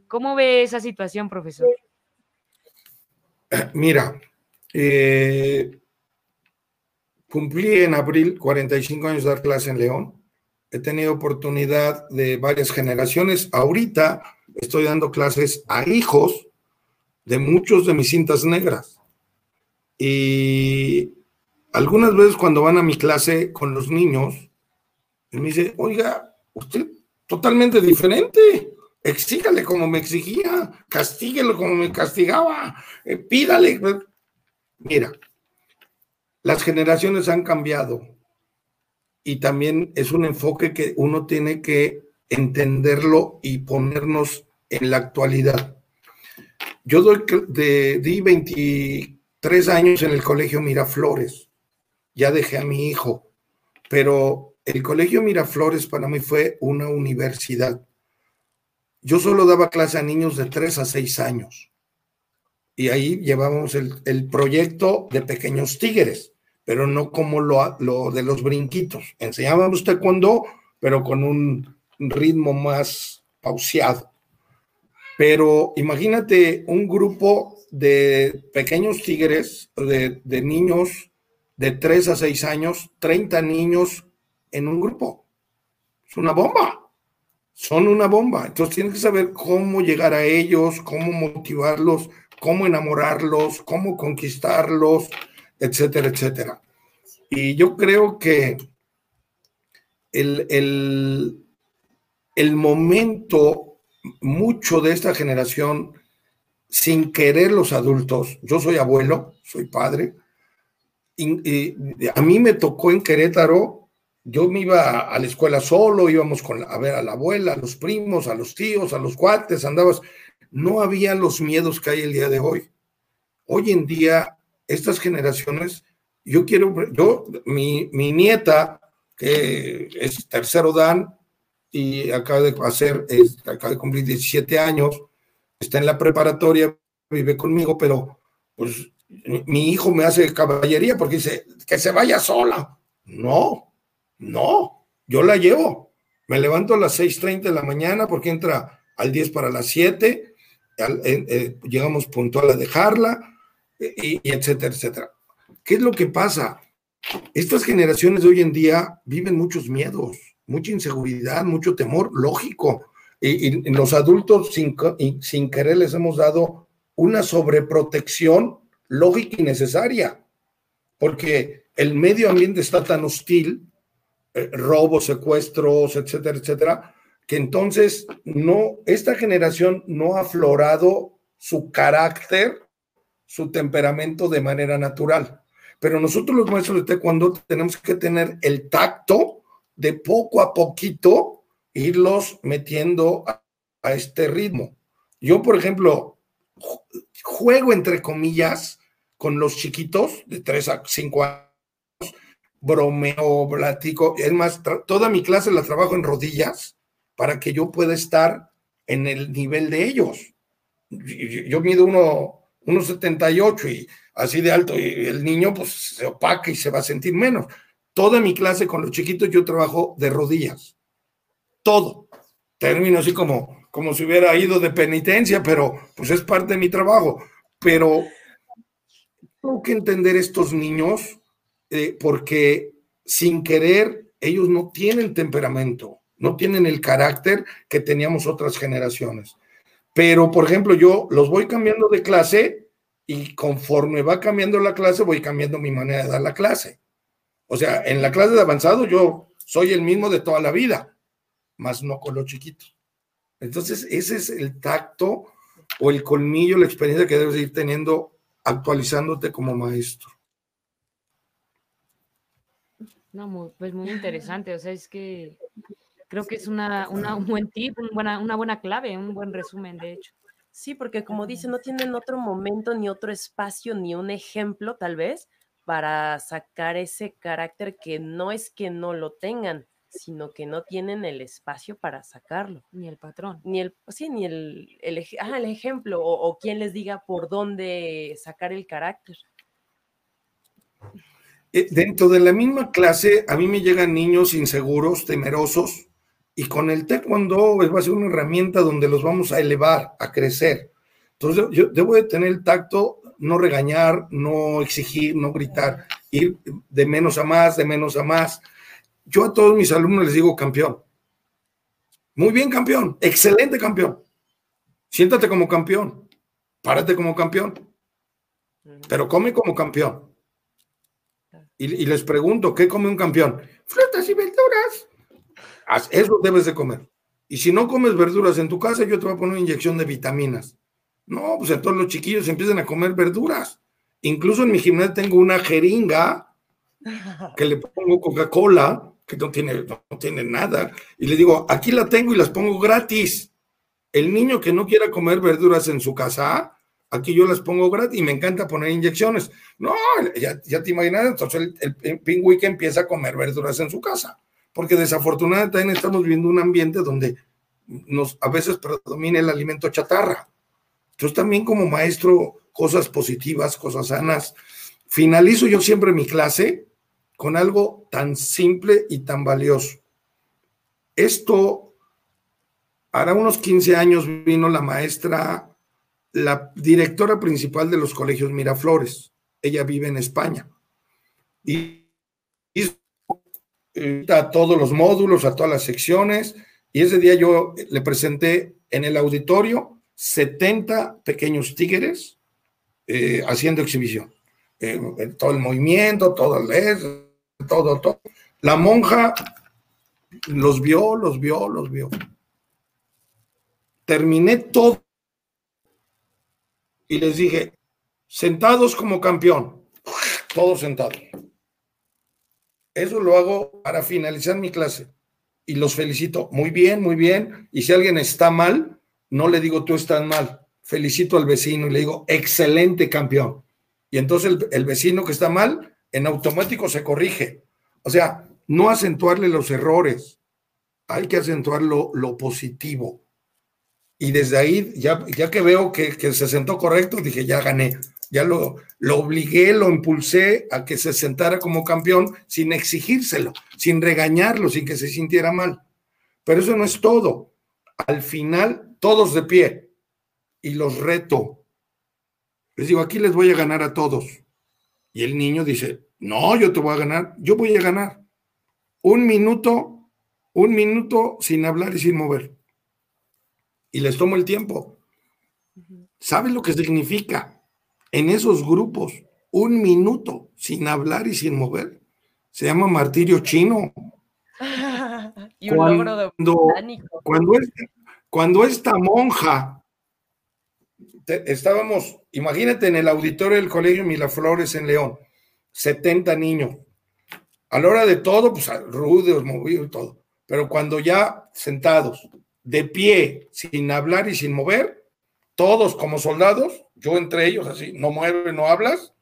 ¿Cómo ve esa situación, profesor? Mira, eh, cumplí en abril 45 años de dar clase en León. He tenido oportunidad de varias generaciones. Ahorita estoy dando clases a hijos de muchos de mis cintas negras. Y algunas veces cuando van a mi clase con los niños, me dice, oiga, usted totalmente diferente. Exígale como me exigía, castíguelo como me castigaba, eh, pídale. Mira, las generaciones han cambiado y también es un enfoque que uno tiene que entenderlo y ponernos en la actualidad. Yo doy di 23 años en el colegio Miraflores ya dejé a mi hijo, pero el Colegio Miraflores para mí fue una universidad. Yo solo daba clase a niños de 3 a 6 años y ahí llevábamos el, proyecto de pequeños tigres, pero no como lo, lo de los brinquitos. Enseñábamos taekwondo, pero con un ritmo más pauseado. Pero imagínate un grupo de pequeños tigres, de, de niños de 3 a 6 años, 30 niños en un grupo. Es una bomba. Son una bomba. Entonces tienes que saber cómo llegar a ellos, cómo motivarlos, cómo enamorarlos, cómo conquistarlos, etcétera, etcétera. Y yo creo que el, el, el momento, mucho de esta generación, sin querer los adultos, yo soy abuelo, soy padre, a mí me tocó en Querétaro, yo me iba a la escuela solo, íbamos con, a ver a la abuela, a los primos, a los tíos, a los cuates, andabas. No había los miedos que hay el día de hoy. Hoy en día, estas generaciones, yo quiero, yo, mi, mi nieta, que es tercero Dan y acaba de hacer, acaba de cumplir 17 años, está en la preparatoria, vive conmigo, pero pues mi hijo me hace caballería porque dice que se vaya sola. No, no, yo la llevo. Me levanto a las 6:30 de la mañana porque entra al 10 para las 7, eh, llegamos puntual a dejarla, y, y etcétera, etcétera. ¿Qué es lo que pasa? Estas generaciones hoy en día viven muchos miedos, mucha inseguridad, mucho temor, lógico. Y, y los adultos sin, sin querer les hemos dado una sobreprotección lógica y necesaria, porque el medio ambiente está tan hostil, eh, robos, secuestros, etcétera, etcétera, que entonces no, esta generación no ha aflorado su carácter, su temperamento de manera natural. Pero nosotros los maestros de taekwondo tenemos que tener el tacto de poco a poquito irlos metiendo a este ritmo. Yo, por ejemplo, juego entre comillas con los chiquitos de 3 a 5 años, bromeo, platico, es más, toda mi clase la trabajo en rodillas para que yo pueda estar en el nivel de ellos. Yo, mido uno, 1,78 y así de alto, y el niño pues se opaca y se va a sentir menos. Toda mi clase con los chiquitos yo trabajo de rodillas. Todo. Termino así como, como si hubiera ido de penitencia, pero pues es parte de mi trabajo. Pero tengo que entender estos niños eh, porque sin querer ellos no tienen temperamento, no tienen el carácter que teníamos otras generaciones. Pero, por ejemplo, yo los voy cambiando de clase y conforme va cambiando la clase, voy cambiando mi manera de dar la clase. O sea, en la clase de avanzado yo soy el mismo de toda la vida, más no con los chiquitos. Entonces, ese es el tacto o el colmillo, la experiencia que debes ir teniendo actualizándote como maestro. No, pues muy interesante, o sea, es que creo que es una, un buen tip, una buena, una buena clave, un buen resumen, de hecho. Sí, porque como dice, no tienen otro momento, ni otro espacio, ni un ejemplo, tal vez, para sacar ese carácter que no es que no lo tengan, sino que no tienen el espacio para sacarlo. Ni el patrón. Ni el, sí, ni el, el, el ejemplo o, o, quien les diga por dónde sacar el carácter. Eh, dentro de la misma clase, a mí me llegan niños inseguros, temerosos, y con el taekwondo va a ser una herramienta donde los vamos a elevar, a crecer. Entonces yo debo de tener el tacto, no regañar, no exigir, no gritar, ir de menos a más, de menos a más. Yo a todos mis alumnos les digo campeón. Muy bien, campeón. Excelente campeón. Siéntate como campeón. Párate como campeón. Pero come como campeón. Y, y les pregunto, ¿qué come un campeón? Frutas y verduras. Eso debes de comer. Y si no comes verduras en tu casa, yo te voy a poner una inyección de vitaminas. No, pues todos los chiquillos empiezan a comer verduras. Incluso en mi gimnasio tengo una jeringa que le pongo Coca-Cola, que no tiene, no tiene nada, y le digo, aquí la tengo y las pongo gratis. El niño que no quiera comer verduras en su casa, aquí yo las pongo gratis y me encanta poner inyecciones. No, ya, ya te imaginas, entonces el, el pingüí que empieza a comer verduras en su casa porque desafortunadamente también estamos viviendo un ambiente donde nos, a veces predomina el alimento chatarra. Entonces también como maestro, cosas positivas, cosas sanas. Finalizo yo siempre mi clase con algo tan simple y tan valioso. Esto, hará unos 15 años vino la maestra, la directora principal de los colegios Miraflores. Ella vive en España. Y a todos los módulos, a todas las secciones, y ese día yo le presenté en el auditorio 70 pequeños tigres eh, haciendo exhibición. Eh, todo el movimiento, todo el todo, todo. La monja los vio, los vio, los vio. Terminé todo y les dije, sentados como campeón, todos sentados. Eso lo hago para finalizar mi clase y los felicito. Muy bien, muy bien. Y si alguien está mal, no le digo tú estás mal. Felicito al vecino y le digo, excelente campeón. Y entonces el, vecino que está mal, en automático se corrige. O sea, no acentuarle los errores, hay que acentuar lo, positivo. Y desde ahí, ya, ya que veo que, que se sentó correcto, dije, ya gané ya lo, lo obligué, lo impulsé a que se sentara como campeón sin exigírselo, sin regañarlo, sin que se sintiera mal. Pero eso no es todo. Al final, todos de pie. Y los reto. Les digo, aquí les voy a ganar a todos. Y el niño dice, no, yo te voy a ganar, yo voy a ganar. Un minuto, un minuto sin hablar y sin mover. Y les tomo el tiempo. ¿Saben lo que significa? En esos grupos un minuto sin hablar y sin mover. Se llama martirio chino. y un cuando, logro cuando, cuando esta monja, estábamos, imagínate en el auditorio del Colegio Milaflores en León, 70 niños. A la hora de todo, pues rudos, movidos, todo. Pero cuando ya sentados, de pie, sin hablar y sin mover, todos como soldados, yo entre ellos así, no mueves, no hablas,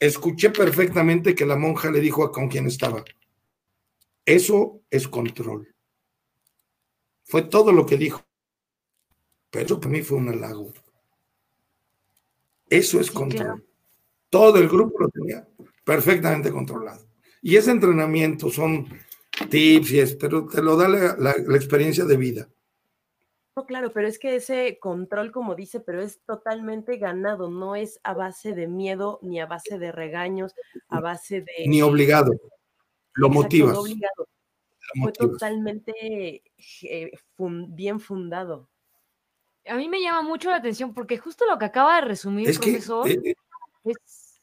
escuché perfectamente que la monja le dijo a con quién estaba. Eso es control. Fue todo lo que dijo. Pero eso para mí fue un halago. Eso es control. Todo el grupo lo tenía perfectamente controlado. Y ese entrenamiento son tips y es, pero te lo da la experiencia de vida. No, claro, pero es que ese control, como dice, pero es totalmente ganado, no es a base de miedo, ni a base de regaños, a base de... Ni obligado, lo motivas. obligado. Fue totalmente eh, bien fundado. A mí me llama mucho la atención porque justo lo que acaba de resumir el profesor eh, eh, es,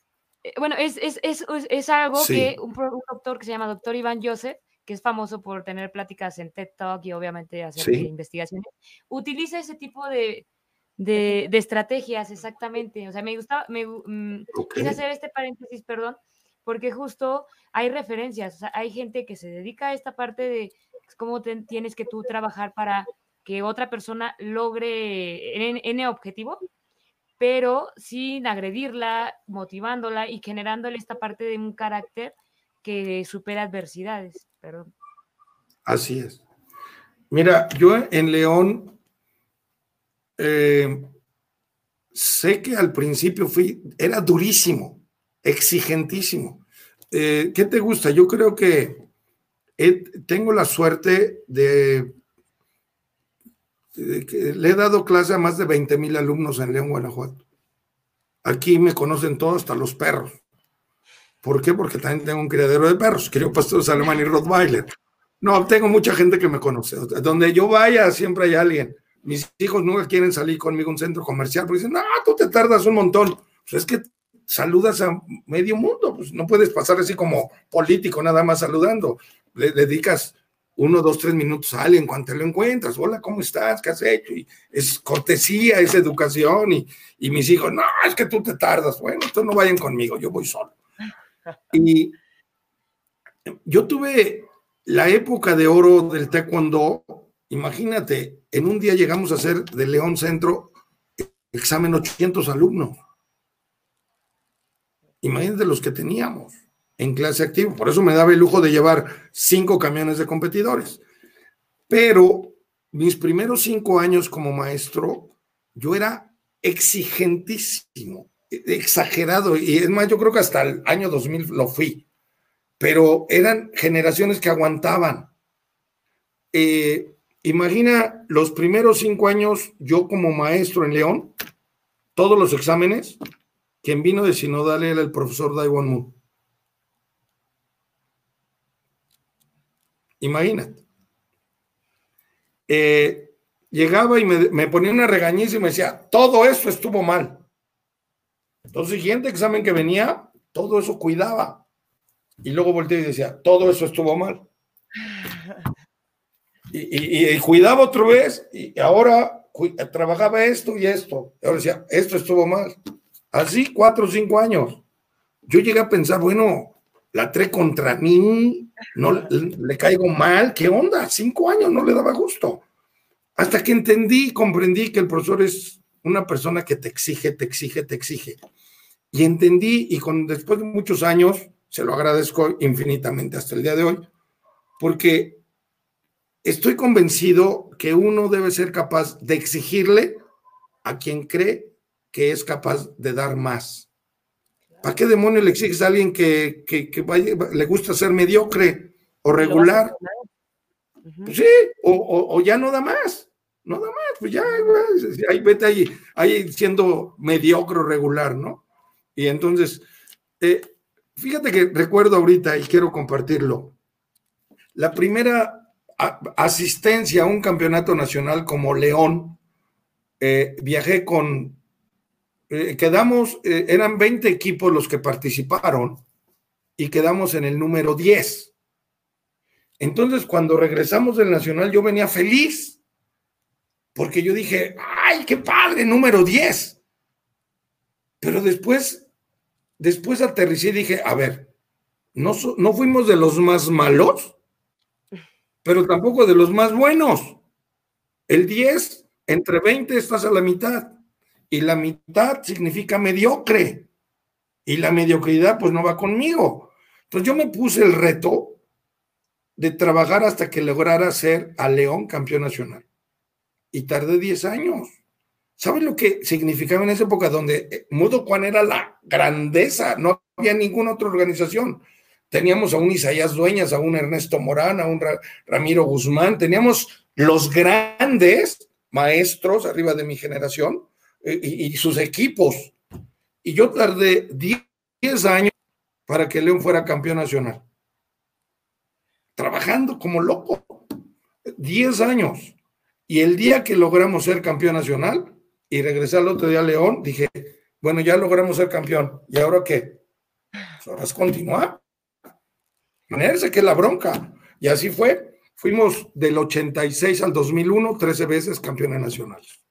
bueno, es, es, es algo que un, un, doctor que se llama doctor Iván Joseph que es famoso por tener pláticas en TED Talk y obviamente hacer investigaciones, utiliza ese tipo de, de, estrategias exactamente. O sea, me gustaba, me mm, quise hacer este paréntesis, perdón, porque justo hay referencias, o sea, hay gente que se dedica a esta parte de cómo tienes que tú trabajar para que otra persona logre N, objetivo, pero sin agredirla, motivándola y generándole esta parte de un carácter que supera adversidades. Perdón. Así es. Mira, yo en León eh, sé que al principio fui, era durísimo, exigentísimo. Eh, ¿Qué te gusta? Yo creo que tengo la suerte de, que le he dado clase a más de 20 mil alumnos en León, Guanajuato. Aquí me conocen todos, hasta los perros. ¿Por qué? Porque también tengo un criadero de perros, creo pastores alemán y Rottweiler. No, tengo mucha gente que me conoce. Donde yo vaya, siempre hay alguien. Mis hijos nunca quieren salir conmigo a un centro comercial porque dicen, no, tú te tardas un montón. Pues es que saludas a medio mundo, pues no puedes pasar así como político nada más saludando. Le dedicas uno, dos, tres minutos a alguien cuando te lo encuentras. Hola, ¿cómo estás? ¿Qué has hecho? Y es cortesía, es educación. Y, y mis hijos, no, es que tú te tardas. Bueno, entonces no vayan conmigo, yo voy solo. Y yo tuve la época de oro del taekwondo, imagínate, en un día llegamos a hacer de León Centro examen 800 alumnos. Imagínate los que teníamos en clase activa. Por eso me daba el lujo de llevar cinco camiones de competidores. Pero mis primeros cinco años como maestro, yo era exigentísimo, exagerado. Y es más, yo creo que hasta el año 2000 lo fui pero eran generaciones que aguantaban. Eh, imagina los primeros cinco años, yo como maestro en León, todos los exámenes, quien vino de Sinodal era el profesor Daiwan Moon. Imagínate. Eh, llegaba y me, me, ponía una regañiza y me decía, todo eso estuvo mal. Entonces, siguiente examen que venía, todo eso cuidaba. Y luego volteé y decía, todo eso estuvo mal. Y, cuidaba otra vez y ahora trabajaba esto y esto. ahora decía, esto estuvo mal. Así cuatro o cinco años. Yo llegué a pensar, bueno, la tre contra mí, no le, caigo mal, ¿qué onda? Cinco años no le daba gusto. Hasta que entendí, comprendí que el profesor es una persona que te exige, te exige, te exige. Y entendí, y con, después de muchos años, se lo agradezco infinitamente hasta el día de hoy, porque estoy convencido que uno debe ser capaz de exigirle a quien cree que es capaz de dar más. ¿Para qué demonios le exiges a alguien que, le gusta ser mediocre o regular? Pues sí, o, ya no da más, no da más, pues ya, ahí vete ahí, ahí siendo mediocre o regular, ¿no? Y entonces, eh, Fíjate que recuerdo ahorita y quiero compartirlo. La primera asistencia a un campeonato nacional como León, eh, viajé con, eh, quedamos, eran 20 equipos los que participaron y quedamos en el número 10. Entonces, cuando regresamos del Nacional, yo venía feliz, porque yo dije, ay, qué padre, número 10. Pero después después aterricé y dije, a ver, no, no fuimos de los más malos, pero tampoco de los más buenos. El 10, entre 20 estás a la mitad. Y la mitad significa mediocre. Y la mediocridad pues no va conmigo. Entonces yo me puse el reto de trabajar hasta que lograra ser a León campeón nacional. Y tardé 10 años. ¿Sabes lo que significaba en esa época donde eh, Mudo Juan era la grandeza? No había ninguna otra organización. Teníamos a un Isaías Dueñas, a un Ernesto Morán, a un Ramiro Guzmán, teníamos los grandes maestros arriba de mi generación eh, y, sus equipos. Y yo tardé 10 años para que León fuera campeón nacional. Trabajando como loco. 10 años. Y el día que logramos ser campeón nacional, y regresé al otro día a León, dije, bueno, ya logramos ser campeón. ¿Y ahora qué? Pues ahora es continuar. Ponerse que es la bronca. Y así fue. Fuimos del 86 al 2001, 13 veces campeones nacionales.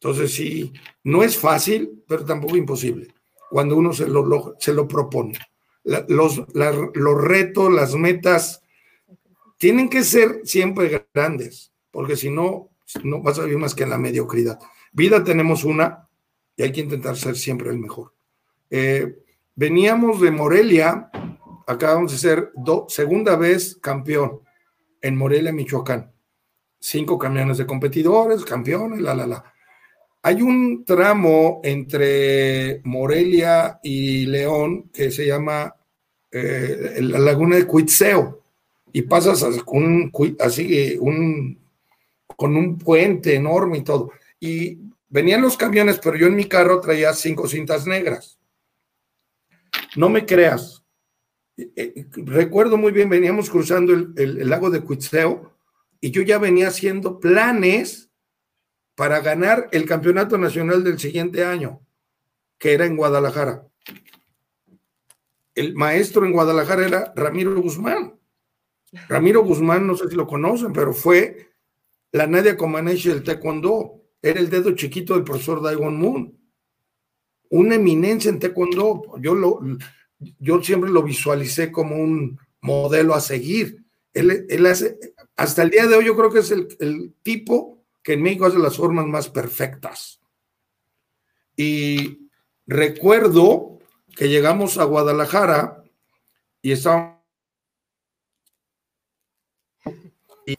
Entonces, sí, no es fácil, pero tampoco imposible, cuando uno se lo, se lo propone. los, los retos, las metas, tienen que ser siempre grandes, porque si no, no vas a vivir más que en la mediocridad. Vida tenemos una y hay que intentar ser siempre el mejor. Eh, veníamos de Morelia, acabamos de ser segunda vez campeón en Morelia, Michoacán. Cinco camiones de competidores, campeones, la, la, la. Hay un tramo entre Morelia y León que se llama eh, la laguna de Cuitzeo y pasas un, así, un, con un puente enorme y todo. Y venían los camiones, pero yo en mi carro traía cinco cintas negras. No me creas. Eh, eh, recuerdo muy bien, veníamos cruzando el, lago de Cuitzeo y yo ya venía haciendo planes para ganar el campeonato nacional del siguiente año, que era en Guadalajara el maestro en Guadalajara era Ramiro Guzmán. Ramiro Guzmán, no sé si lo conocen, pero fue la Nadia Comaneci del Taekwondo. Era el dedo chiquito del profesor Daegon Moon. Una eminencia en Taekwondo. Yo, lo, yo siempre lo visualicé como un modelo a seguir. Él, él hace, hasta el día de hoy, yo creo que es el, el tipo que en México hace las formas más perfectas. Y recuerdo que llegamos a Guadalajara y estábamos y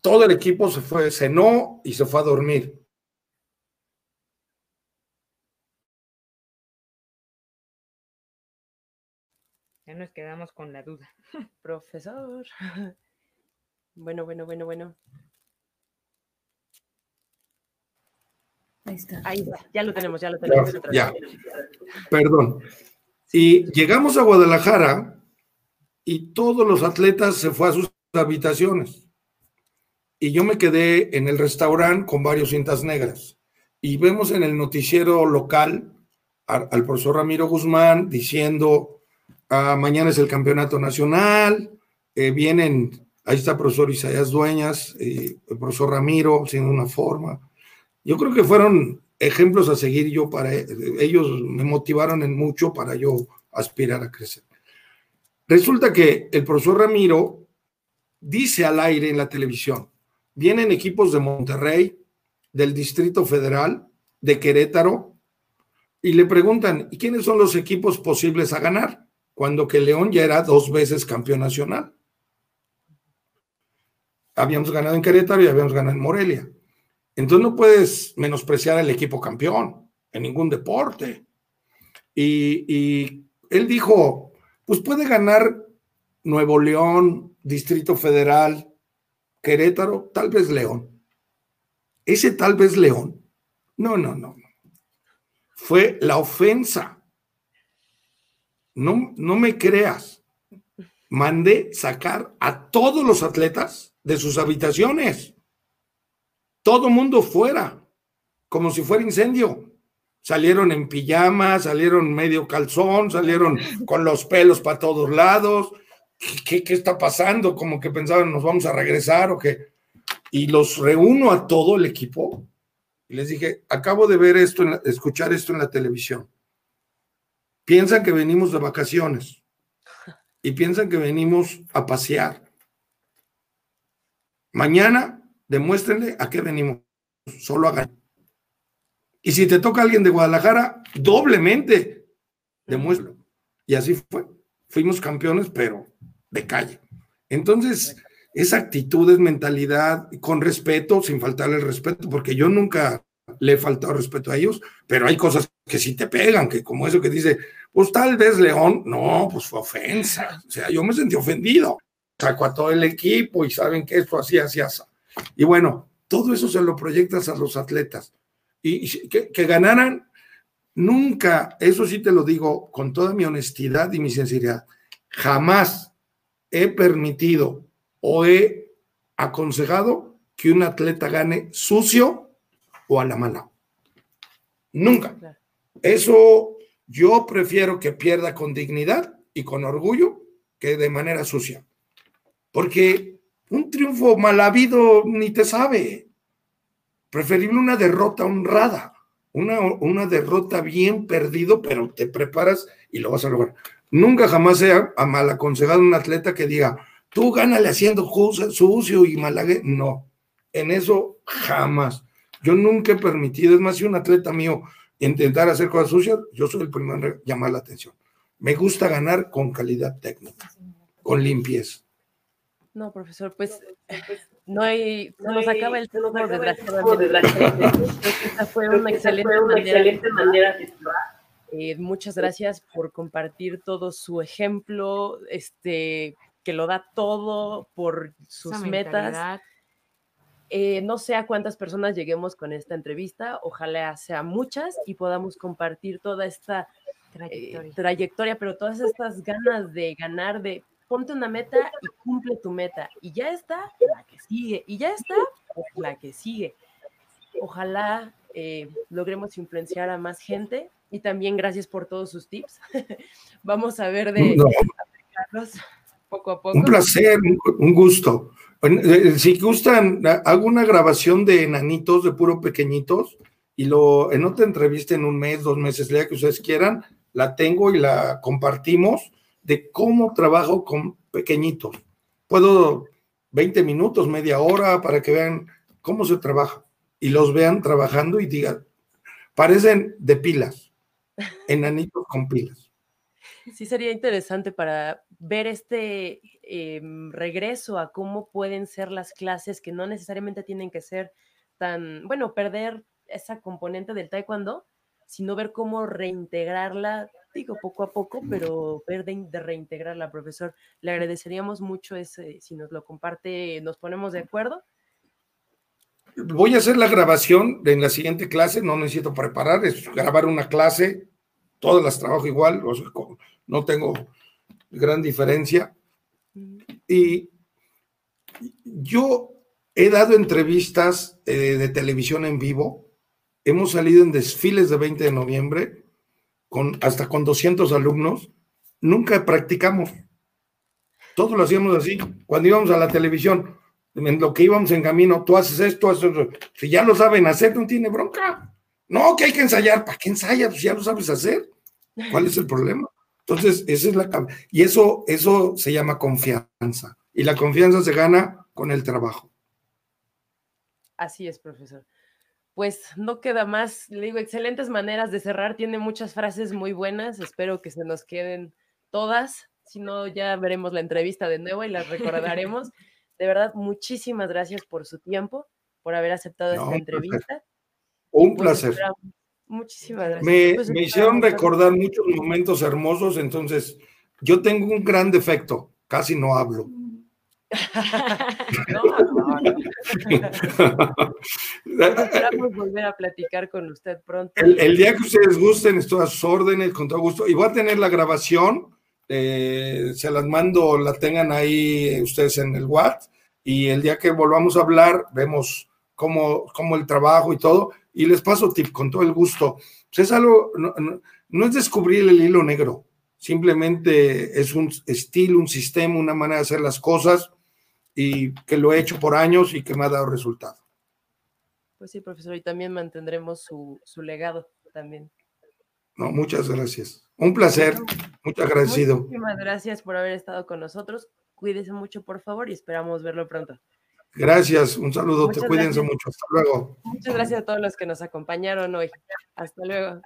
todo el equipo se fue, cenó y se fue a dormir. Nos quedamos con la duda. Profesor. Bueno, bueno, bueno, bueno. Ahí está. Ahí está. Ya lo tenemos, ya lo tenemos. Ya. Perdón. Y llegamos a Guadalajara y todos los atletas se fue a sus habitaciones. Y yo me quedé en el restaurante con varios cintas negras. Y vemos en el noticiero local al, profesor Ramiro Guzmán diciendo, ah, mañana es el campeonato nacional, eh, vienen, ahí está el profesor Isaías Dueñas, el profesor Ramiro, sin una forma. Yo creo que fueron ejemplos a seguir yo para ellos me motivaron mucho para yo aspirar a crecer. Resulta que el profesor Ramiro dice al aire en la televisión, vienen equipos de Monterrey, del Distrito Federal, de Querétaro, y le preguntan, ¿y quiénes son los equipos posibles a ganar? Cuando que León ya era dos veces campeón nacional. Habíamos ganado en Querétaro y habíamos ganado en Morelia. Entonces no puedes menospreciar al equipo campeón en ningún deporte. Y, él dijo, pues puede ganar Nuevo León, Distrito Federal, Querétaro, tal vez León. Ese tal vez León. No, no, no. Fue la ofensa. No, no me creas. Mandé sacar a todos los atletas de sus habitaciones todo mundo fuera, como si fuera incendio. Salieron en pijama, salieron medio calzón, salieron con los pelos para todos lados. ¿Qué, ¿Qué, está pasando? Como que pensaban, nos vamos a regresar o qué. Y los reúno a todo el equipo y les dije, acabo de ver esto, escuchar esto en la televisión. Piensan que venimos de vacaciones y piensan que venimos a pasear. Mañana demuéstrenle a qué venimos, solo a ganar. Y si te toca alguien de Guadalajara, doblemente, demuéstralo. Y así fue. Fuimos campeones, pero de calle. Entonces, esa actitud es mentalidad, con respeto, sin faltarle el respeto, porque yo nunca le he faltado respeto a ellos, pero hay cosas que sí te pegan, que como eso que dice, pues tal vez León, no, pues fue ofensa. O sea, yo me sentí ofendido. Sacó a todo el equipo y saben que esto así, así, así. Y bueno, todo eso se lo proyectas a los atletas. Y que, ganaran, nunca, eso sí te lo digo con toda mi honestidad y mi sinceridad, jamás he permitido o he aconsejado que un atleta gane sucio o a la mala. Nunca. Eso yo prefiero que pierda con dignidad y con orgullo que de manera sucia. Porque un triunfo mal habido ni te sabe. Preferible una derrota honrada, una, una derrota bien perdido, pero te preparas y lo vas a lograr. Nunca jamás sea mal aconsejado un atleta que diga, tú gánale haciendo sucio y malague. No, en eso jamás. Yo nunca he permitido, es más, si un atleta mío intentar hacer cosas sucias, yo soy el primero en llamar la atención. Me gusta ganar con calidad técnica, con limpieza. No, profesor, pues no hay, se nos acaba el tiempo de Esta fue una excelente manera de eh, muchas gracias por compartir todo su ejemplo, este, que lo da todo por sus metas. Eh, no sé a cuántas personas lleguemos con esta entrevista, ojalá sea muchas y podamos compartir toda esta eh, trayectoria. pero todas estas ganas de ganar, de ponte una meta y cumple tu meta. Y ya está, la que sigue. Y ya está, la que sigue. Ojalá logremos influenciar a más gente y también gracias por todos sus tips. Vamos a ver de aplicarlos poco a poco. Un placer, un gusto. Eh, si gustan, hago una grabación de enanitos, de puro pequeñitos, y lo en otra entrevista en un mes, dos meses, lea que ustedes quieran, la tengo y la compartimos de cómo trabajo con pequeñitos. Puedo 20 minutos, media hora, para que vean cómo se trabaja y los vean trabajando y digan, parecen de pilas enanitos con pilas. Sí, sería interesante para ver este em, regreso a cómo pueden ser las clases que no necesariamente tienen que ser tan, bueno, perder esa componente del taekwondo, sino ver cómo reintegrarla, digo, poco a poco, pero ver de, de reintegrarla, profesor. Le agradeceríamos mucho ese, si nos lo comparte, nos ponemos de acuerdo voy a hacer la grabación en la siguiente clase, no necesito preparar, es grabar una clase todas las trabajo igual, no tengo gran diferencia. Y yo he dado entrevistas eh, de televisión en vivo, hemos salido en desfiles de 20 de noviembre, con, hasta con 200 alumnos, nunca practicamos. Todo lo hacíamos así. Cuando íbamos a la televisión, en lo que íbamos en camino, tú haces esto, haces esto. Si ya lo saben hacer, no tiene bronca. No, que hay que ensayar. ¿Para qué ensayas? Pues ya lo sabes hacer. ¿Cuál es el problema? Entonces, esa es la y eso eso se llama confianza y la confianza se gana con el trabajo. Así es, profesor. Pues no queda más, le digo, excelentes maneras de cerrar, tiene muchas frases muy buenas, espero que se nos queden todas, si no ya veremos la entrevista de nuevo y las recordaremos. De verdad, muchísimas gracias por su tiempo, por haber aceptado esta entrevista. Un pues placer. Muchísimas gracias. Me, pues, hicieron recordar muchos momentos hermosos, entonces yo tengo un gran defecto, casi no hablo. no, no, Esperamos volver a platicar con usted pronto. El, día que ustedes gusten, estoy a sus órdenes, con todo gusto. Y voy a tener la grabación, eh, se las mando, la tengan ahí ustedes en el WhatsApp. Y el día que volvamos a hablar, vemos cómo, cómo el trabajo y todo y les paso tip con todo el gusto. Pues es algo, no, es descubrir el hilo negro, simplemente es un estilo, un sistema, una manera de hacer las cosas y que lo he hecho por años y que me ha dado resultado. Pues sí, profesor, y también mantendremos su, su legado también. No, muchas gracias. Un placer, muchas agradecido. Muchísimas gracias por haber estado con nosotros. Cuídese mucho, por favor, y esperamos verlo pronto. Gracias, un saludo, te cuídense mucho. Hasta luego. Muchas gracias a todos los que nos acompañaron hoy. Hasta luego.